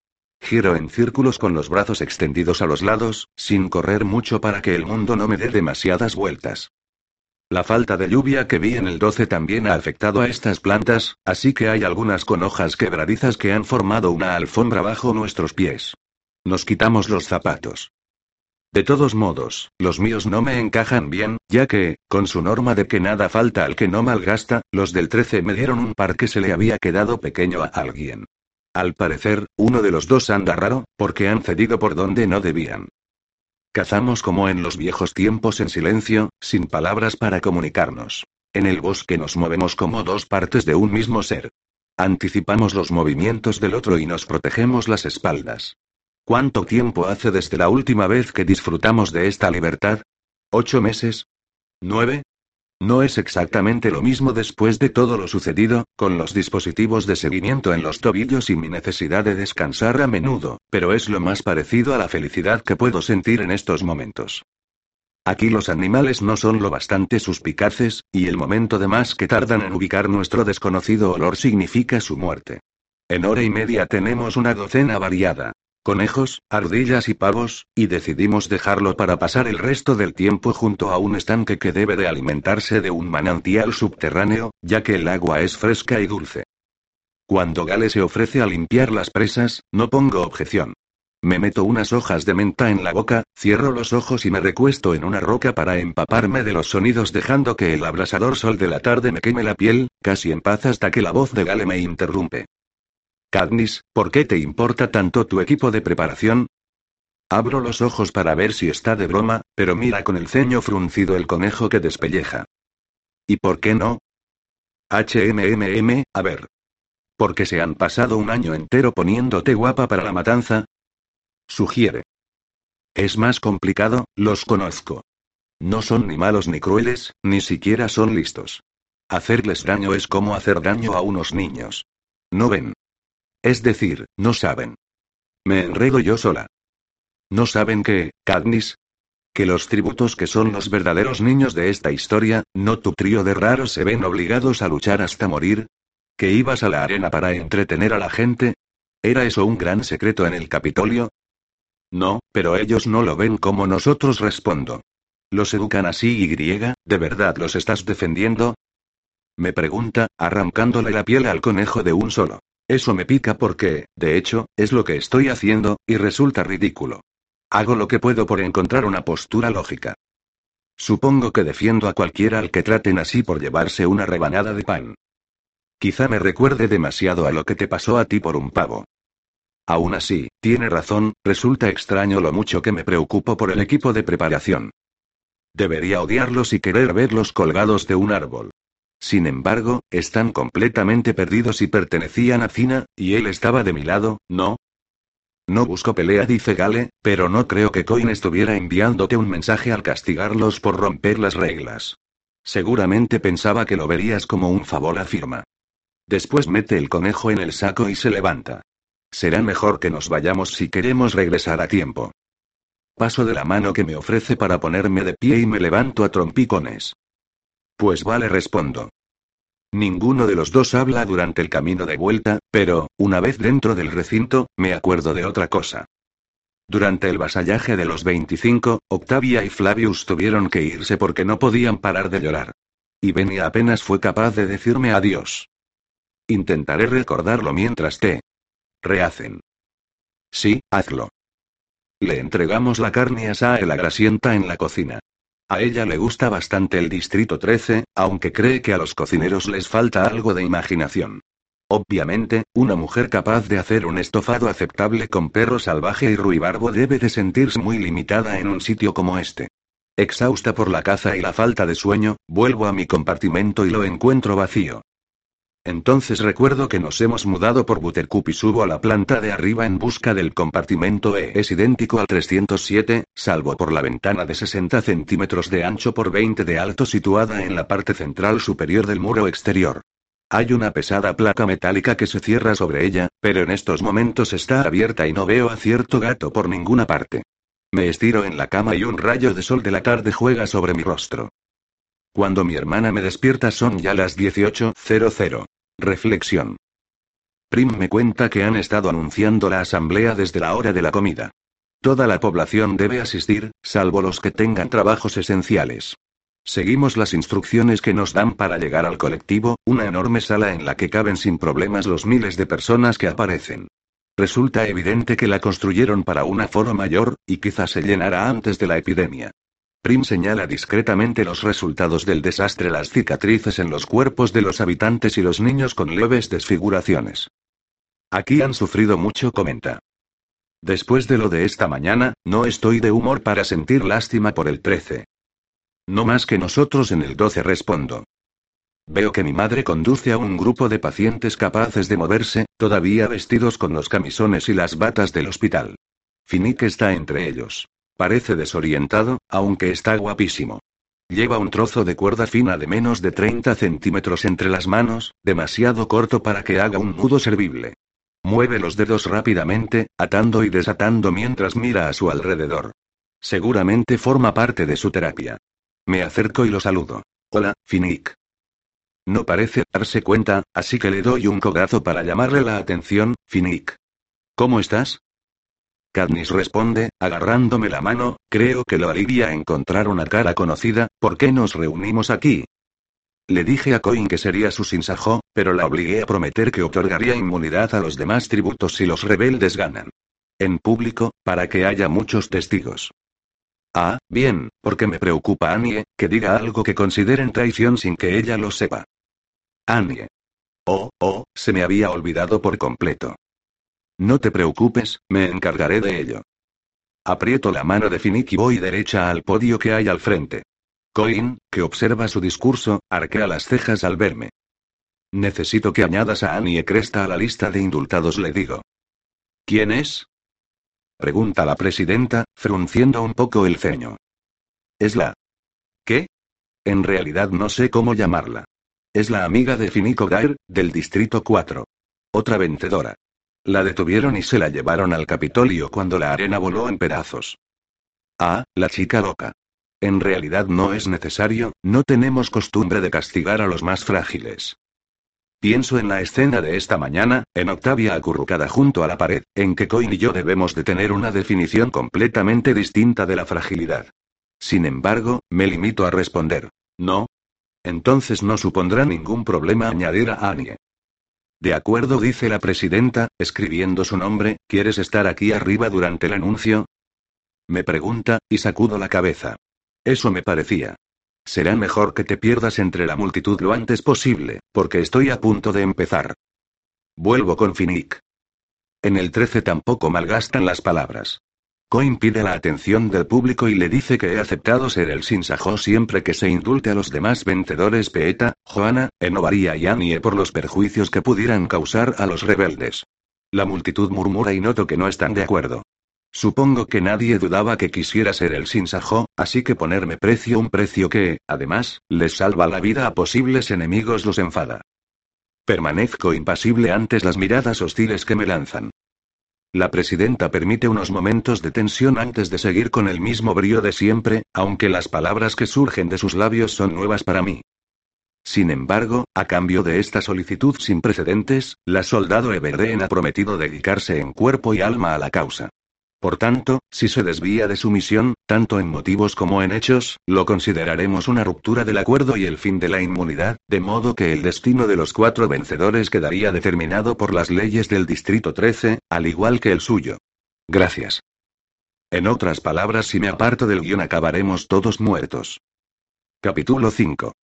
A: Giro en círculos con los brazos extendidos a los lados, sin correr mucho para que el mundo no me dé demasiadas vueltas. La falta de lluvia que vi en el 12 también ha afectado a estas plantas, así que hay algunas con hojas quebradizas que han formado una alfombra bajo nuestros pies. Nos quitamos los zapatos. De todos modos, los míos no me encajan bien, ya que, con su norma de que nada falta al que no malgasta, los del 13 me dieron un par que se le había quedado pequeño a alguien. Al parecer, uno de los dos anda raro, porque han cedido por donde no debían. Cazamos como en los viejos tiempos en silencio, sin palabras para comunicarnos. En el bosque nos movemos como dos partes de un mismo ser. Anticipamos los movimientos del otro y nos protegemos las espaldas. ¿Cuánto tiempo hace desde la última vez que disfrutamos de esta libertad? ¿Ocho meses? ¿Nueve? No es exactamente lo mismo después de todo lo sucedido, con los dispositivos de seguimiento en los tobillos y mi necesidad de descansar a menudo, pero es lo más parecido a la felicidad que puedo sentir en estos momentos. Aquí los animales no son lo bastante suspicaces, y el momento de más que tardan en ubicar nuestro desconocido olor significa su muerte. En hora y media tenemos una docena variada. Conejos, ardillas y pavos, y decidimos dejarlo para pasar el resto del tiempo junto a un estanque que debe de alimentarse de un manantial subterráneo, ya que el agua es fresca y dulce. Cuando Gale se ofrece a limpiar las presas, no pongo objeción. Me meto unas hojas de menta en la boca, cierro los ojos y me recuesto en una roca para empaparme de los sonidos dejando que el abrasador sol de la tarde me queme la piel, casi en paz hasta que la voz de Gale me interrumpe. Cadnis, ¿por qué te importa tanto tu equipo de preparación? Abro los ojos para ver si está de broma, pero mira con el ceño fruncido el conejo que despelleja. ¿Y por qué no? HMMM, a ver. Porque se han pasado un año entero poniéndote guapa para la matanza, Sugiere. Es más complicado, los conozco. No son ni malos ni crueles, ni siquiera son listos. Hacerles daño es como hacer daño a unos niños. No ven. Es decir, no saben. Me enredo yo sola. ¿No saben que, Cadnis? Que los tributos que son los verdaderos niños de esta historia, no tu trío de raros se ven obligados a luchar hasta morir? ¿Que ibas a la arena para entretener a la gente? ¿Era eso un gran secreto en el Capitolio? No, pero ellos no lo ven como nosotros respondo. Los educan así y griega, ¿de verdad los estás defendiendo? Me pregunta, arrancándole la piel al conejo de un solo. Eso me pica porque, de hecho, es lo que estoy haciendo, y resulta ridículo. Hago lo que puedo por encontrar una postura lógica. Supongo que defiendo a cualquiera al que traten así por llevarse una rebanada de pan. Quizá me recuerde demasiado a lo que te pasó a ti por un pavo. Aún así, tiene razón, resulta extraño lo mucho que me preocupo por el equipo de preparación. Debería odiarlos y querer verlos colgados de un árbol. Sin embargo, están completamente perdidos y pertenecían a Cina, y él estaba de mi lado, ¿no? No busco pelea, dice Gale, pero no creo que Coin estuviera enviándote un mensaje al castigarlos por romper las reglas. Seguramente pensaba que lo verías como un favor, afirma. Después mete el conejo en el saco y se levanta. Será mejor que nos vayamos si queremos regresar a tiempo. Paso de la mano que me ofrece para ponerme de pie y me levanto a trompicones. Pues vale, respondo. Ninguno de los dos habla durante el camino de vuelta, pero, una vez dentro del recinto, me acuerdo de otra cosa. Durante el vasallaje de los 25, Octavia y Flavius tuvieron que irse porque no podían parar de llorar. Y Benny apenas fue capaz de decirme adiós. Intentaré recordarlo mientras te Rehacen. Sí, hazlo. Le entregamos la carne asada a la grasienta en la cocina. A ella le gusta bastante el Distrito 13, aunque cree que a los cocineros les falta algo de imaginación. Obviamente, una mujer capaz de hacer un estofado aceptable con perro salvaje y ruibarbo debe de sentirse muy limitada en un sitio como este. Exhausta por la caza y la falta de sueño, vuelvo a mi compartimento y lo encuentro vacío. Entonces recuerdo que nos hemos mudado por Buttercup y subo a la planta de arriba en busca del compartimento E. Es idéntico al 307, salvo por la ventana de 60 centímetros de ancho por 20 de alto situada en la parte central superior del muro exterior. Hay una pesada placa metálica que se cierra sobre ella, pero en estos momentos está abierta y no veo a cierto gato por ninguna parte. Me estiro en la cama y un rayo de sol de la tarde juega sobre mi rostro. Cuando mi hermana me despierta son ya las 18.00. Reflexión. Prim me cuenta que han estado anunciando la asamblea desde la hora de la comida. Toda la población debe asistir, salvo los que tengan trabajos esenciales. Seguimos las instrucciones que nos dan para llegar al colectivo, una enorme sala en la que caben sin problemas los miles de personas que aparecen. Resulta evidente que la construyeron para un aforo mayor, y quizás se llenará antes de la epidemia. Prim señala discretamente los resultados del desastre, las cicatrices en los cuerpos de los habitantes y los niños con leves desfiguraciones. Aquí han sufrido mucho, comenta. Después de lo de esta mañana, no estoy de humor para sentir lástima por el 13. No más que nosotros en el 12 respondo. Veo que mi madre conduce a un grupo de pacientes capaces de moverse, todavía vestidos con los camisones y las batas del hospital. Finique está entre ellos. Parece desorientado, aunque está guapísimo. lleva un trozo de cuerda fina de menos de 30 centímetros entre las manos, demasiado corto para que haga un nudo servible. Mueve los dedos rápidamente, atando y desatando mientras mira a su alrededor. Seguramente forma parte de su terapia. Me acerco y lo saludo. Hola, Finnick. No parece darse cuenta, así que le doy un codazo para llamarle la atención, Finnick. ¿Cómo estás? Katniss responde, agarrándome la mano, creo que lo alivia encontrar una cara conocida, ¿por qué nos reunimos aquí? Le dije a Coin que sería su sinsajo, pero la obligué a prometer que otorgaría inmunidad a los demás tributos si los rebeldes ganan. En público, para que haya muchos testigos. Ah, bien, porque me preocupa Annie, que diga algo que consideren traición sin que ella lo sepa. Annie. Oh, oh, se me había olvidado por completo. No te preocupes, me encargaré de ello. Aprieto la mano de Finnick y voy derecha al podio que hay al frente. Coin, que observa su discurso, arquea las cejas al verme. Necesito que añadas a Annie Cresta a la lista de indultados, le digo. ¿Quién es? Pregunta la presidenta, frunciendo un poco el ceño. Es la. ¿Qué? En realidad no sé cómo llamarla. Es la amiga de Finico Gair, del Distrito 4. Otra vencedora. La detuvieron y se la llevaron al Capitolio cuando la arena voló en pedazos. Ah, la chica loca. En realidad no es necesario, no tenemos costumbre de castigar a los más frágiles. Pienso en la escena de esta mañana, en Octavia acurrucada junto a la pared, en que Coin y yo debemos de tener una definición completamente distinta de la fragilidad. Sin embargo, me limito a responder, no. Entonces no supondrá ningún problema añadir a Annie. De acuerdo, dice la presidenta, escribiendo su nombre, ¿quieres estar aquí arriba durante el anuncio? Me pregunta, y sacudo la cabeza. Eso me parecía. Será mejor que te pierdas entre la multitud lo antes posible, porque estoy a punto de empezar. Vuelvo con Finnick. En el 13 tampoco malgastan las palabras. Coin pide la atención del público y le dice que he aceptado ser el sinsajo siempre que se indulte a los demás vencedores Peeta, Joana, Enovaria y Annie por los perjuicios que pudieran causar a los rebeldes. La multitud murmura y noto que no están de acuerdo. Supongo que nadie dudaba que quisiera ser el Sinsajo, así que ponerme precio un precio que, además, les salva la vida a posibles enemigos los enfada. Permanezco impasible ante las miradas hostiles que me lanzan. La presidenta permite unos momentos de tensión antes de seguir con el mismo brío de siempre, aunque las palabras que surgen de sus labios son nuevas para mí. Sin embargo, a cambio de esta solicitud sin precedentes, la soldado Everdeen ha prometido dedicarse en cuerpo y alma a la causa. Por tanto, si se desvía de su misión, tanto en motivos como en hechos, lo consideraremos una ruptura del acuerdo y el fin de la inmunidad, de modo que el destino de los cuatro vencedores quedaría determinado por las leyes del Distrito 13, al igual que el suyo. Gracias. En otras palabras, si me aparto del guion acabaremos todos muertos. Capítulo 5.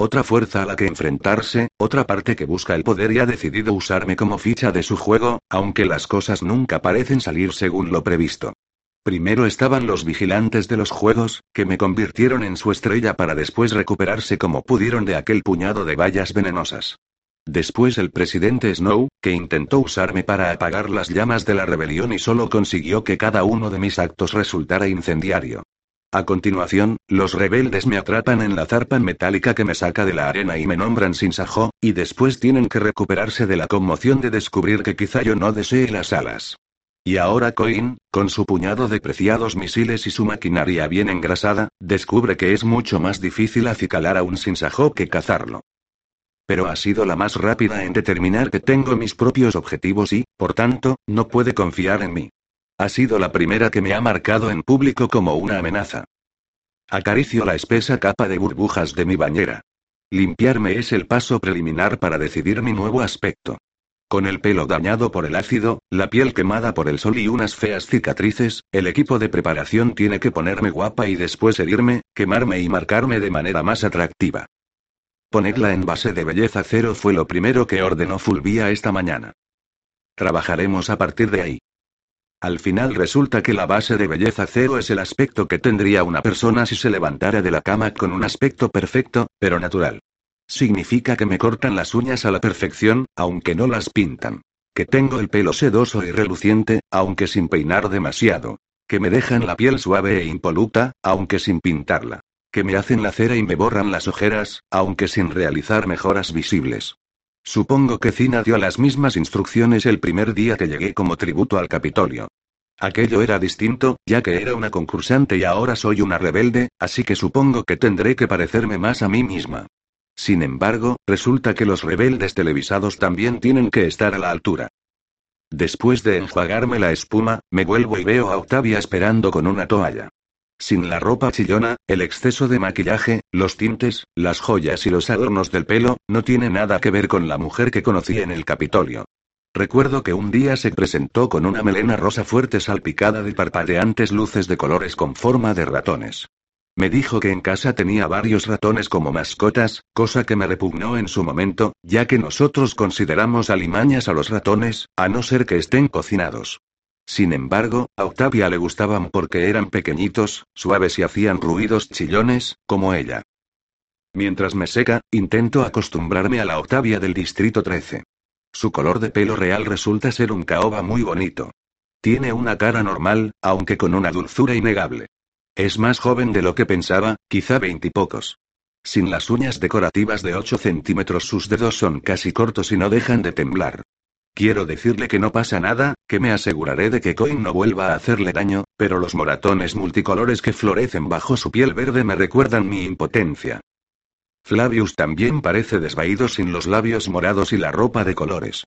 A: Otra fuerza a la que enfrentarse, otra parte que busca el poder y ha decidido usarme como ficha de su juego, aunque las cosas nunca parecen salir según lo previsto. Primero estaban los vigilantes de los juegos, que me convirtieron en su estrella para después recuperarse como pudieron de aquel puñado de vallas venenosas. Después el presidente Snow, que intentó usarme para apagar las llamas de la rebelión y solo consiguió que cada uno de mis actos resultara incendiario. A continuación, los rebeldes me atrapan en la zarpa metálica que me saca de la arena y me nombran sin sajo, y después tienen que recuperarse de la conmoción de descubrir que quizá yo no desee las alas. Y ahora Coin, con su puñado de preciados misiles y su maquinaria bien engrasada, descubre que es mucho más difícil acicalar a un sinsajo que cazarlo. Pero ha sido la más rápida en determinar que tengo mis propios objetivos y, por tanto, no puede confiar en mí. Ha sido la primera que me ha marcado en público como una amenaza. Acaricio la espesa capa de burbujas de mi bañera. Limpiarme es el paso preliminar para decidir mi nuevo aspecto. Con el pelo dañado por el ácido, la piel quemada por el sol y unas feas cicatrices, el equipo de preparación tiene que ponerme guapa y después herirme, quemarme y marcarme de manera más atractiva. Ponerla en base de belleza cero fue lo primero que ordenó Fulvia esta mañana. Trabajaremos a partir de ahí. Al final resulta que la base de belleza cero es el aspecto que tendría una persona si se levantara de la cama con un aspecto perfecto, pero natural. Significa que me cortan las uñas a la perfección, aunque no las pintan. Que tengo el pelo sedoso y reluciente, aunque sin peinar demasiado. Que me dejan la piel suave e impoluta, aunque sin pintarla. que me hacen la cera y me borran las ojeras, aunque sin realizar mejoras visibles. Supongo que Cina dio las mismas instrucciones el primer día que llegué como tributo al Capitolio. Aquello era distinto, ya que era una concursante y ahora soy una rebelde, así que supongo que tendré que parecerme más a mí misma. Sin embargo, resulta que los rebeldes televisados también tienen que estar a la altura. Después de enjuagarme la espuma, me vuelvo y veo a Octavia esperando con una toalla. Sin la ropa chillona, el exceso de maquillaje, los tintes, las joyas y los adornos del pelo, no tiene nada que ver con la mujer que conocí en el Capitolio. Recuerdo que un día se presentó con una melena rosa fuerte salpicada de parpadeantes luces de colores con forma de ratones. Me dijo que en casa tenía varios ratones como mascotas, cosa que me repugnó en su momento, ya que nosotros consideramos alimañas a los ratones, a no ser que estén cocinados. Sin embargo, a Octavia le gustaban porque eran pequeñitos, suaves y hacían ruidos chillones, como ella. Mientras me seca, intento acostumbrarme a la Octavia del Distrito 13. Su color de pelo real resulta ser un caoba muy bonito. Tiene una cara normal, aunque con una dulzura innegable. Es más joven de lo que pensaba, quizá veintipocos. Sin las uñas decorativas de 8 centímetros sus dedos son casi cortos y no dejan de temblar. Quiero decirle que no pasa nada, que me aseguraré de que Coin no vuelva a hacerle daño, pero los moratones multicolores que florecen bajo su piel verde me recuerdan mi impotencia. Flavius también parece desvaído sin los labios morados y la ropa de colores.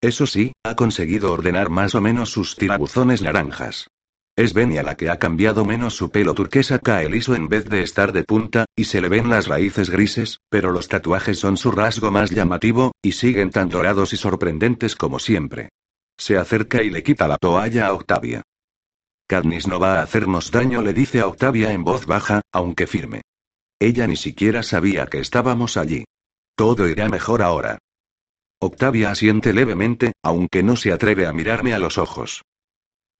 A: Eso sí, ha conseguido ordenar más o menos sus tirabuzones naranjas. Es Benia la que ha cambiado menos su pelo turquesa cae liso en vez de estar de punta, y se le ven las raíces grises, pero los tatuajes son su rasgo más llamativo, y siguen tan dorados y sorprendentes como siempre. Se acerca y le quita la toalla a Octavia. Cadnis no va a hacernos daño, le dice a Octavia en voz baja, aunque firme. Ella ni siquiera sabía que estábamos allí. Todo irá mejor ahora. Octavia asiente levemente, aunque no se atreve a mirarme a los ojos.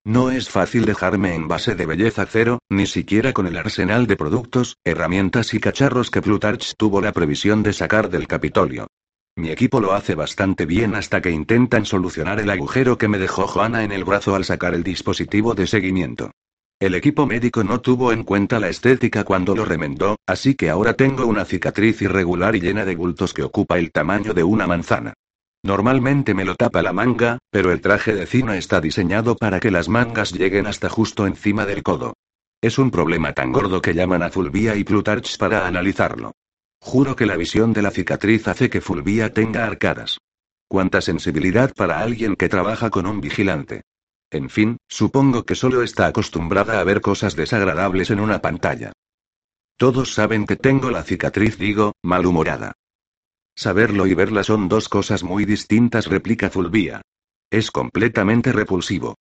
A: No es fácil dejarme en base de belleza cero, ni siquiera con el arsenal de productos, herramientas y cacharros que Plutarch tuvo la previsión de sacar del Capitolio. Mi equipo lo hace bastante bien hasta que intentan solucionar el agujero que me dejó Joana en el brazo al sacar el dispositivo de seguimiento. El equipo médico no tuvo en cuenta la estética cuando lo remendó, así que ahora tengo una cicatriz irregular y llena de bultos que ocupa el tamaño de una manzana. Normalmente me lo tapa la manga, pero el traje de Cina está diseñado para que las mangas lleguen hasta justo encima del codo. Es un problema tan gordo que llaman a Fulvia y Plutarch para analizarlo. Juro que la visión de la cicatriz hace que Fulvia tenga arcadas. Cuánta sensibilidad para alguien que trabaja con un vigilante. En fin, supongo que solo está acostumbrada a ver cosas desagradables en una pantalla. Todos saben que tengo la cicatriz, digo, malhumorada. Saberlo y verla son dos cosas muy distintas, replica Fulvia. Es completamente repulsivo.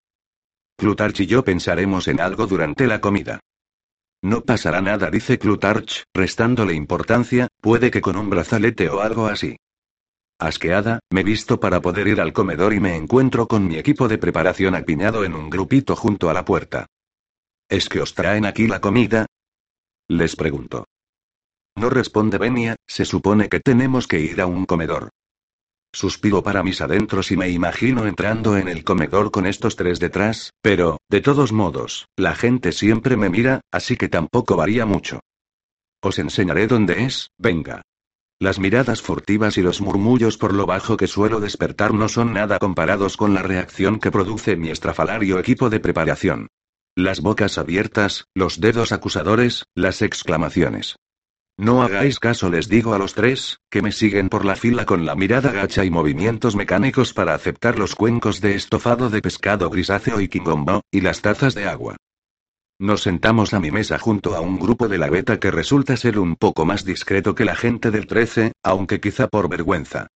A: Plutarch y yo pensaremos en algo durante la comida. No pasará nada, dice Plutarch, restándole importancia, puede que con un brazalete o algo así. Asqueada, me visto para poder ir al comedor y me encuentro con mi equipo de preparación apiñado en un grupito junto a la puerta. ¿Es que os traen aquí la comida? Les pregunto. No responde Benia, se supone que tenemos que ir a un comedor. Suspiro para mis adentros y me imagino entrando en el comedor con estos tres detrás, pero, de todos modos, la gente siempre me mira, así que tampoco varía mucho. Os enseñaré dónde es, venga. Las miradas furtivas y los murmullos por lo bajo que suelo despertar no son nada comparados con la reacción que produce mi estrafalario equipo de preparación. Las bocas abiertas, los dedos acusadores, las exclamaciones. No hagáis caso, les digo a los tres, que me siguen por la fila con la mirada gacha y movimientos mecánicos para aceptar los cuencos de estofado de pescado grisáceo y quingombo, y las tazas de agua. Nos sentamos a mi mesa junto a un grupo de la beta que resulta ser un poco más discreto que la gente del 13, aunque quizá por vergüenza.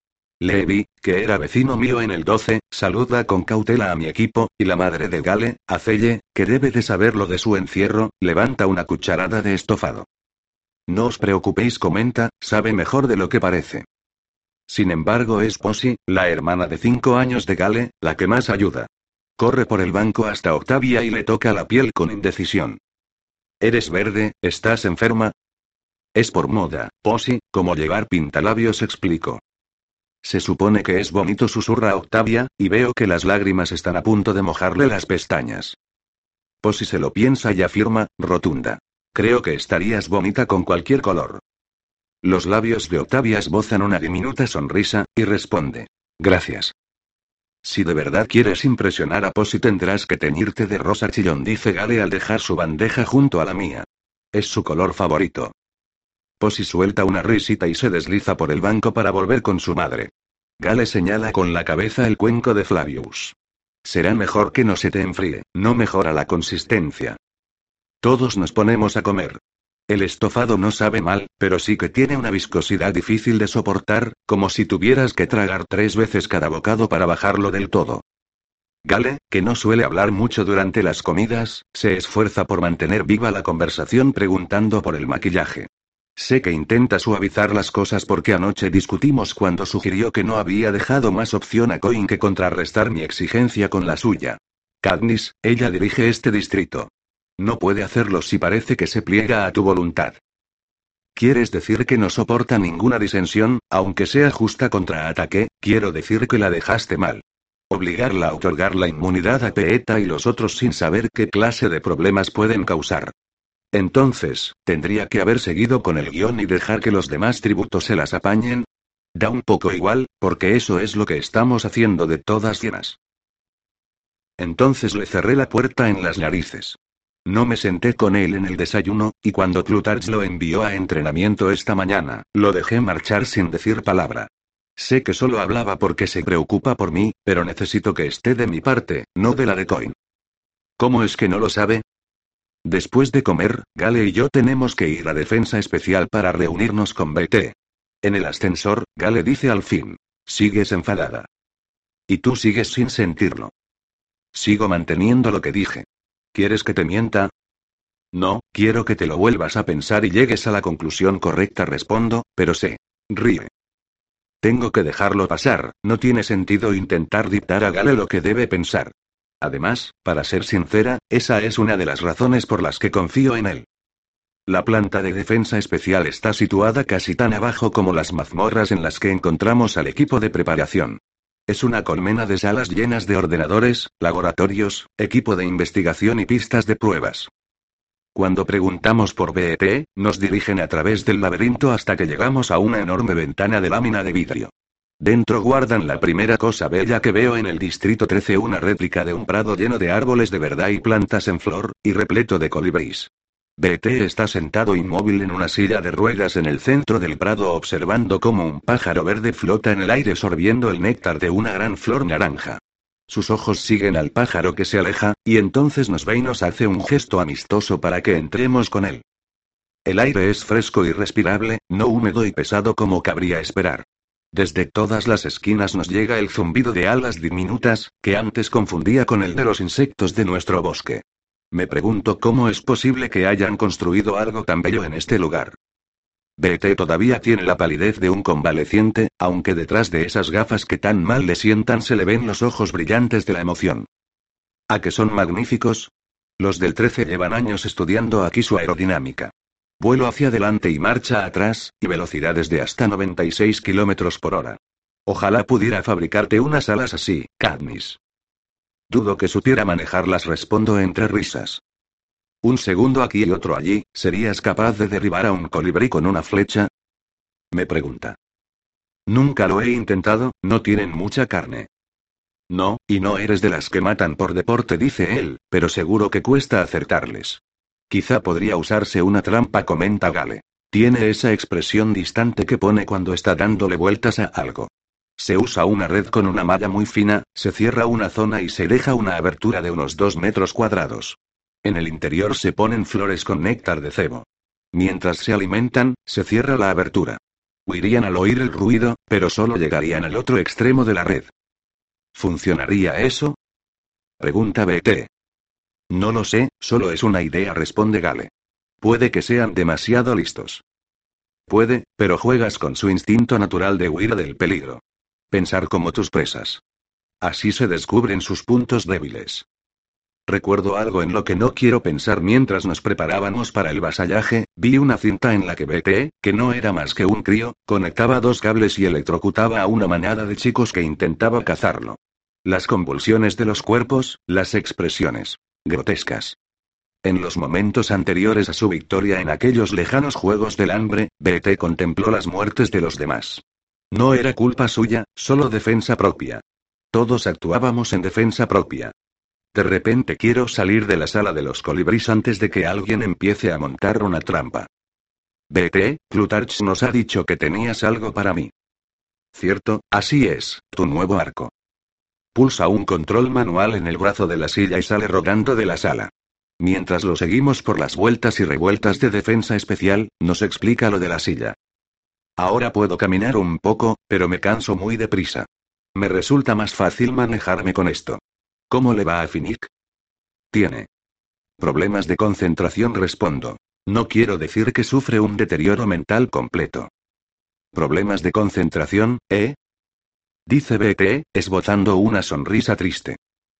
A: Levi, que era vecino mío en el 12, saluda con cautela a mi equipo, y la madre de Gale, Acelle, que debe de saber lo de su encierro, levanta una cucharada de estofado. No os preocupéis, comenta, sabe mejor de lo que parece. Sin embargo, es Posy, la hermana de cinco años de Gale, la que más ayuda. Corre por el banco hasta Octavia y le toca la piel con indecisión. ¿Eres verde? ¿Estás enferma? Es por moda, Posy, como llevar pintalabios explico. Se supone que es bonito, susurra Octavia, y veo que las lágrimas están a punto de mojarle las pestañas. Posy se lo piensa y afirma, rotunda. Creo que estarías bonita con cualquier color. Los labios de Octavia esbozan una diminuta sonrisa, y responde. Gracias. Si de verdad quieres impresionar a Posy tendrás que teñirte de rosa chillón, dice Gale al dejar su bandeja junto a la mía. Es su color favorito. Posy suelta una risita y se desliza por el banco para volver con su madre. Gale señala con la cabeza el cuenco de Flavius. Será mejor que no se te enfríe, no mejora la consistencia. Todos nos ponemos a comer. El estofado no sabe mal, pero sí que tiene una viscosidad difícil de soportar, como si tuvieras que tragar tres veces cada bocado para bajarlo del todo. Gale, que no suele hablar mucho durante las comidas, se esfuerza por mantener viva la conversación preguntando por el maquillaje. Sé que intenta suavizar las cosas porque anoche discutimos cuando sugirió que no había dejado más opción a Coin que contrarrestar mi exigencia con la suya. Cadnis, ella dirige este distrito. No puede hacerlo si parece que se pliega a tu voluntad. ¿Quieres decir que no soporta ninguna disensión, aunque sea justa contra ataque? Quiero decir que la dejaste mal. Obligarla a otorgar la inmunidad a Peeta y los otros sin saber qué clase de problemas pueden causar. Entonces, ¿tendría que haber seguido con el guion y dejar que los demás tributos se las apañen? Da un poco igual, porque eso es lo que estamos haciendo de todas llenas. Entonces le cerré la puerta en las narices. No me senté con él en el desayuno, y cuando Clutarch lo envió a entrenamiento esta mañana, lo dejé marchar sin decir palabra. Sé que solo hablaba porque se preocupa por mí, pero necesito que esté de mi parte, no de la de Coin. ¿Cómo es que no lo sabe? Después de comer, Gale y yo tenemos que ir a defensa especial para reunirnos con BT. En el ascensor, Gale dice al fin. Sigues enfadada. Y tú sigues sin sentirlo. Sigo manteniendo lo que dije. ¿Quieres que te mienta? No, quiero que te lo vuelvas a pensar y llegues a la conclusión correcta, respondo, pero sé. Ríe. Tengo que dejarlo pasar, no tiene sentido intentar dictar a Gale lo que debe pensar. Además, para ser sincera, esa es una de las razones por las que confío en él. La planta de defensa especial está situada casi tan abajo como las mazmorras en las que encontramos al equipo de preparación. Es una colmena de salas llenas de ordenadores, laboratorios, equipo de investigación y pistas de pruebas. Cuando preguntamos por BET, nos dirigen a través del laberinto hasta que llegamos a una enorme ventana de lámina de vidrio. Dentro guardan la primera cosa bella que veo en el Distrito 13, una réplica de un prado lleno de árboles de verdad y plantas en flor, y repleto de colibríes. BT está sentado inmóvil en una silla de ruedas en el centro del prado observando cómo un pájaro verde flota en el aire sorbiendo el néctar de una gran flor naranja. Sus ojos siguen al pájaro que se aleja, y entonces nos ve y nos hace un gesto amistoso para que entremos con él. El aire es fresco y respirable, no húmedo y pesado como cabría esperar. Desde todas las esquinas nos llega el zumbido de alas diminutas, que antes confundía con el de los insectos de nuestro bosque. Me pregunto cómo es posible que hayan construido algo tan bello en este lugar. BT todavía tiene la palidez de un convaleciente, aunque detrás de esas gafas que tan mal le sientan se le ven los ojos brillantes de la emoción. ¿A que son magníficos? Los del 13 llevan años estudiando aquí su aerodinámica. Vuelo hacia adelante y marcha atrás, y velocidades de hasta 96 kilómetros por hora. Ojalá pudiera fabricarte unas alas así, Cadmis. Dudo que supiera manejarlas, respondo entre risas. Un segundo aquí y otro allí, ¿serías capaz de derribar a un colibrí con una flecha? Me pregunta. Nunca lo he intentado, no tienen mucha carne. No, y no eres de las que matan por deporte, dice él, pero seguro que cuesta acertarles. Quizá podría usarse una trampa, comenta Gale. Tiene esa expresión distante que pone cuando está dándole vueltas a algo. Se usa una red con una malla muy fina, se cierra una zona y se deja una abertura de unos dos metros cuadrados. En el interior se ponen flores con néctar de cebo. Mientras se alimentan, se cierra la abertura. Huirían al oír el ruido, pero solo llegarían al otro extremo de la red. ¿Funcionaría eso? Pregunta BT. No lo sé, solo es una idea, responde Gale. Puede que sean demasiado listos. Puede, pero juegas con su instinto natural de huir del peligro. Pensar como tus presas. Así se descubren sus puntos débiles. Recuerdo algo en lo que no quiero pensar mientras nos preparábamos para el vasallaje, vi una cinta en la que BT, que no era más que un crío, conectaba dos cables y electrocutaba a una manada de chicos que intentaba cazarlo. Las convulsiones de los cuerpos, las expresiones grotescas. En los momentos anteriores a su victoria en aquellos lejanos Juegos del Hambre, BT contempló las muertes de los demás. No era culpa suya, solo defensa propia. Todos actuábamos en defensa propia. De repente quiero salir de la sala de los colibríes antes de que alguien empiece a montar una trampa. BT, Plutarch nos ha dicho que tenías algo para mí. Cierto, así es, tu nuevo arco. Pulsa un control manual en el brazo de la silla y sale rodando de la sala. Mientras lo seguimos por las vueltas y revueltas de defensa especial, nos explica lo de la silla. Ahora puedo caminar un poco, pero me canso muy deprisa. Me resulta más fácil manejarme con esto. ¿Cómo le va a Finnick? Tiene problemas de concentración, respondo. No quiero decir que sufre un deterioro mental completo. ¿Problemas de concentración, eh? Dice BT, esbozando una sonrisa triste.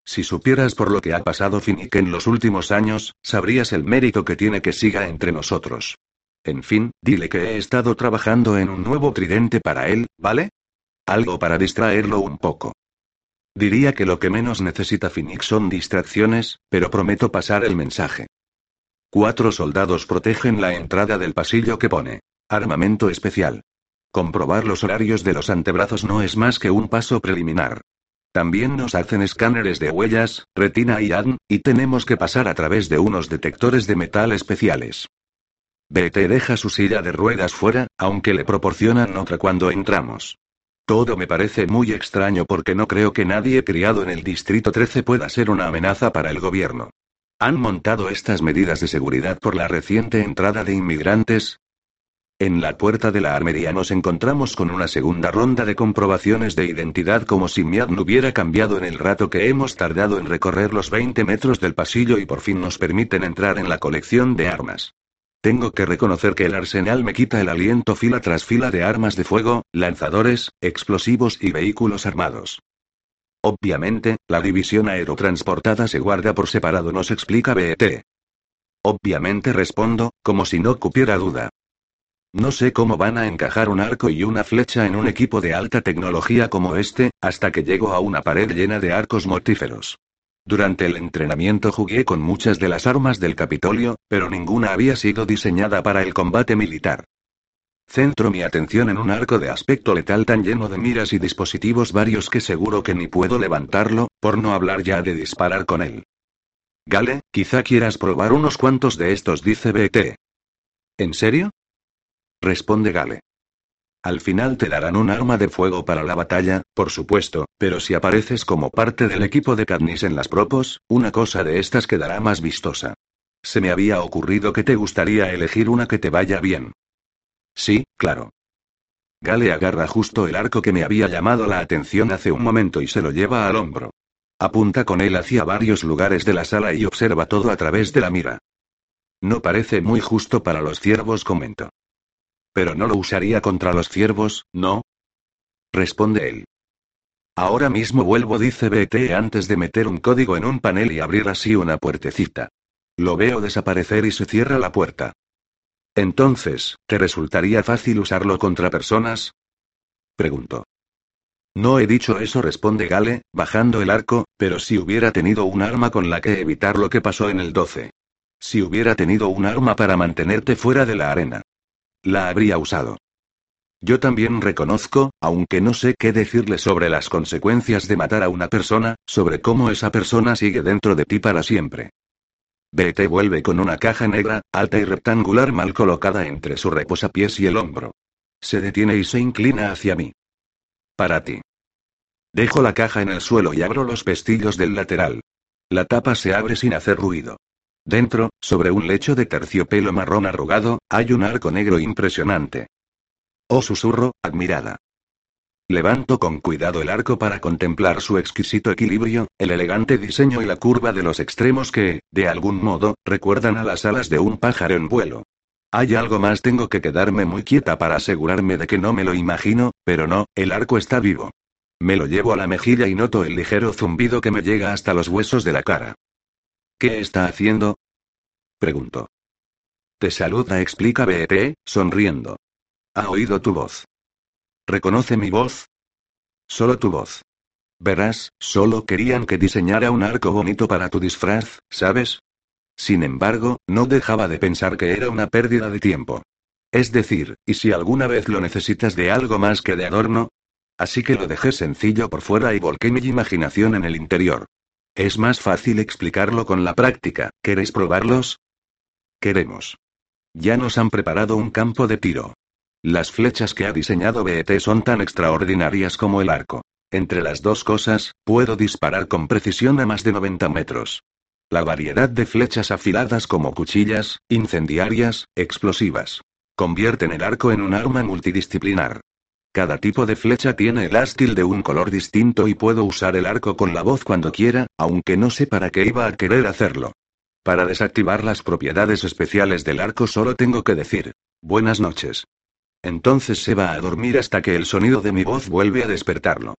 A: Si supieras por lo que ha pasado Finnick en los últimos años, sabrías el mérito que tiene que siga entre nosotros. En fin, dile que he estado trabajando en un nuevo tridente para él, ¿vale? Algo para distraerlo un poco. Diría que lo que menos necesita Phoenix son distracciones, pero prometo pasar el mensaje. Cuatro soldados protegen la entrada del pasillo que pone armamento especial. Comprobar los horarios de los antebrazos no es más que un paso preliminar. También nos hacen escáneres de huellas, retina y ADN, y tenemos que pasar a través de unos detectores de metal especiales. BT deja su silla de ruedas fuera, aunque le proporcionan otra cuando entramos. Todo me parece muy extraño porque no creo que nadie criado en el Distrito 13 pueda ser una amenaza para el gobierno. ¿Han montado estas medidas de seguridad por la reciente entrada de inmigrantes? En la puerta de la armería nos encontramos con una segunda ronda de comprobaciones de identidad como si mi no hubiera cambiado en el rato que hemos tardado en recorrer los 20 metros del pasillo y por fin nos permiten entrar en la colección de armas. Tengo que reconocer que el arsenal me quita el aliento fila tras fila de armas de fuego, lanzadores, explosivos y vehículos armados. Obviamente, la división aerotransportada se guarda por separado, nos explica BET. Obviamente respondo, como si no cupiera duda. No sé cómo van a encajar un arco y una flecha en un equipo de alta tecnología como este, hasta que llego a una pared llena de arcos mortíferos. Durante el entrenamiento jugué con muchas de las armas del Capitolio, pero ninguna había sido diseñada para el combate militar. Centro mi atención en un arco de aspecto letal tan lleno de miras y dispositivos varios que seguro que ni puedo levantarlo, por no hablar ya de disparar con él. Gale, quizá quieras probar unos cuantos de estos, dice BT. ¿En serio? Responde Gale. Al final te darán un arma de fuego para la batalla, por supuesto, pero si apareces como parte del equipo de Katniss en las propos, una cosa de estas quedará más vistosa. Se me había ocurrido que te gustaría elegir una que te vaya bien. Sí, claro. Gale agarra justo el arco que me había llamado la atención hace un momento y se lo lleva al hombro. Apunta con él hacia varios lugares de la sala y observa todo a través de la mira. No parece muy justo para los ciervos, comento. Pero no lo usaría contra los ciervos, ¿no? Responde él. Ahora mismo vuelvo, dice BT antes de meter un código en un panel y abrir así una puertecita. Lo veo desaparecer y se cierra la puerta. Entonces, ¿te resultaría fácil usarlo contra personas? Pregunto. No he dicho eso, responde Gale, bajando el arco, pero si hubiera tenido un arma con la que evitar lo que pasó en el 12. Si hubiera tenido un arma para mantenerte fuera de la arena. La habría usado. Yo también reconozco, aunque no sé qué decirle sobre las consecuencias de matar a una persona, sobre cómo esa persona sigue dentro de ti para siempre. BT vuelve con una caja negra, alta y rectangular mal colocada entre su reposapiés y el hombro. Se detiene y se inclina hacia mí. Para ti. Dejo la caja en el suelo y abro los pestillos del lateral. La tapa se abre sin hacer ruido. Dentro, sobre un lecho de terciopelo marrón arrugado, hay un arco negro impresionante. Oh susurro, admirada. Levanto con cuidado el arco para contemplar su exquisito equilibrio, el elegante diseño y la curva de los extremos que, de algún modo, recuerdan a las alas de un pájaro en vuelo. Hay algo más, tengo que quedarme muy quieta para asegurarme de que no me lo imagino, pero no, el arco está vivo. Me lo llevo a la mejilla y noto el ligero zumbido que me llega hasta los huesos de la cara. ¿Qué está haciendo? Preguntó. Te saluda, explica BT, sonriendo. Ha oído tu voz. ¿Reconoce mi voz? Solo tu voz. Verás, solo querían que diseñara un arco bonito para tu disfraz, ¿sabes? Sin embargo, no dejaba de pensar que era una pérdida de tiempo. Es decir, ¿y si alguna vez lo necesitas de algo más que de adorno? Así que lo dejé sencillo por fuera y volqué mi imaginación en el interior. Es más fácil explicarlo con la práctica, ¿queréis probarlos? Queremos. Ya nos han preparado un campo de tiro. Las flechas que ha diseñado BET son tan extraordinarias como el arco. Entre las dos cosas, puedo disparar con precisión a más de 90 metros. La variedad de flechas afiladas como cuchillas, incendiarias, explosivas. Convierten el arco en un arma multidisciplinar. Cada tipo de flecha tiene el ástil de un color distinto y puedo usar el arco con la voz cuando quiera, aunque no sé para qué iba a querer hacerlo. Para desactivar las propiedades especiales del arco solo tengo que decir, buenas noches. Entonces se va a dormir hasta que el sonido de mi voz vuelve a despertarlo.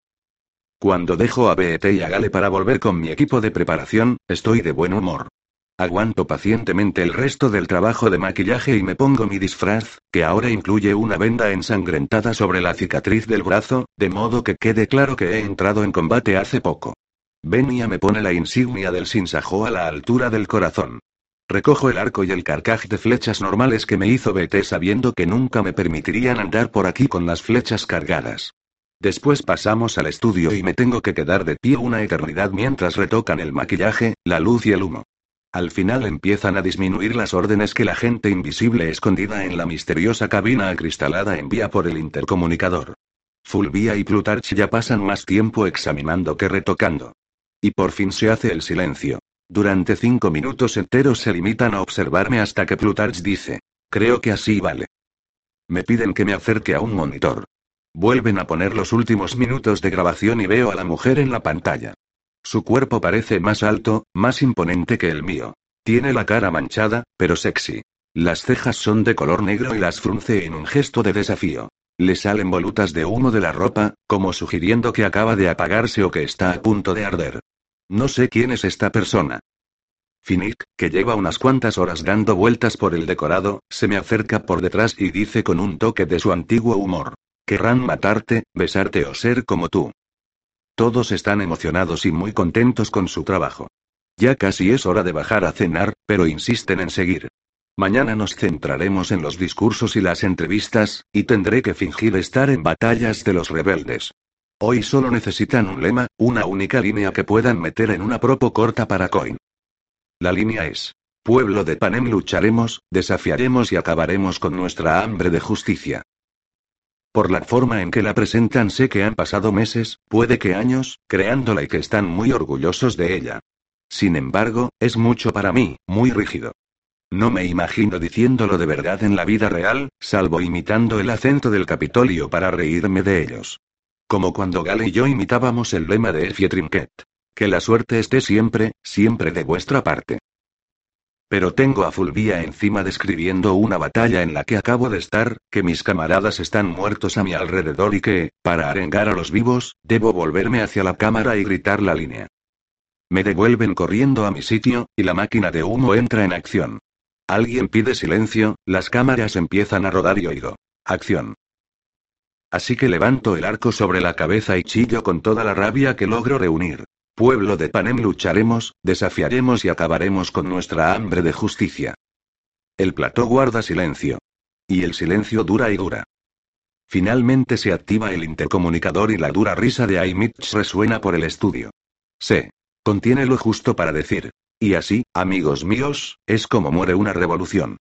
A: Cuando dejo a BET y a Gale para volver con mi equipo de preparación, estoy de buen humor. Aguanto pacientemente el resto del trabajo de maquillaje y me pongo mi disfraz, que ahora incluye una venda ensangrentada sobre la cicatriz del brazo, de modo que quede claro que he entrado en combate hace poco. Benia me pone la insignia del sinsajo a la altura del corazón. Recojo el arco y el carcaj de flechas normales que me hizo BT sabiendo que nunca me permitirían andar por aquí con las flechas cargadas. Después pasamos al estudio y me tengo que quedar de pie una eternidad mientras retocan el maquillaje, la luz y el humo. Al final empiezan a disminuir las órdenes que la gente invisible escondida en la misteriosa cabina acristalada envía por el intercomunicador. Fulvia y Plutarch ya pasan más tiempo examinando que retocando. Y por fin se hace el silencio. Durante cinco minutos enteros se limitan a observarme hasta que Plutarch dice. Creo que así vale. Me piden que me acerque a un monitor. Vuelven a poner los últimos minutos de grabación y veo a la mujer en la pantalla. Su cuerpo parece más alto, más imponente que el mío. Tiene la cara manchada, pero sexy. Las cejas son de color negro y las frunce en un gesto de desafío. Le salen volutas de humo de la ropa, como sugiriendo que acaba de apagarse o que está a punto de arder. No sé quién es esta persona. Finnick, que lleva unas cuantas horas dando vueltas por el decorado, se me acerca por detrás y dice con un toque de su antiguo humor. Querrán matarte, besarte o ser como tú. Todos están emocionados y muy contentos con su trabajo. Ya casi es hora de bajar a cenar, pero insisten en seguir. Mañana nos centraremos en los discursos y las entrevistas, y tendré que fingir estar en batallas de los rebeldes. Hoy solo necesitan un lema, una única línea que puedan meter en una propo corta para Coin. La línea es, pueblo de Panem lucharemos, desafiaremos y acabaremos con nuestra hambre de justicia. Por la forma en que la presentan sé que han pasado meses, puede que años, creándola y que están muy orgullosos de ella. Sin embargo, es mucho para mí, muy rígido. No me imagino diciéndolo de verdad en la vida real, salvo imitando el acento del Capitolio para reírme de ellos. Como cuando Gale y yo imitábamos el lema de Effie Trinket. Que la suerte esté siempre, siempre de vuestra parte. Pero tengo a Fulvia encima describiendo una batalla en la que acabo de estar, que mis camaradas están muertos a mi alrededor y que, para arengar a los vivos, debo volverme hacia la cámara y gritar la línea. Me devuelven corriendo a mi sitio, y la máquina de humo entra en acción. Alguien pide silencio, las cámaras empiezan a rodar y oigo. Acción. Así que levanto el arco sobre la cabeza y chillo con toda la rabia que logro reunir. Pueblo de Panem lucharemos, desafiaremos y acabaremos con nuestra hambre de justicia. El plató guarda silencio. Y el silencio dura y dura. Finalmente se activa el intercomunicador y la dura risa de Aimitch resuena por el estudio. Se contiene lo justo para decir. Y así, amigos míos, es como muere una revolución.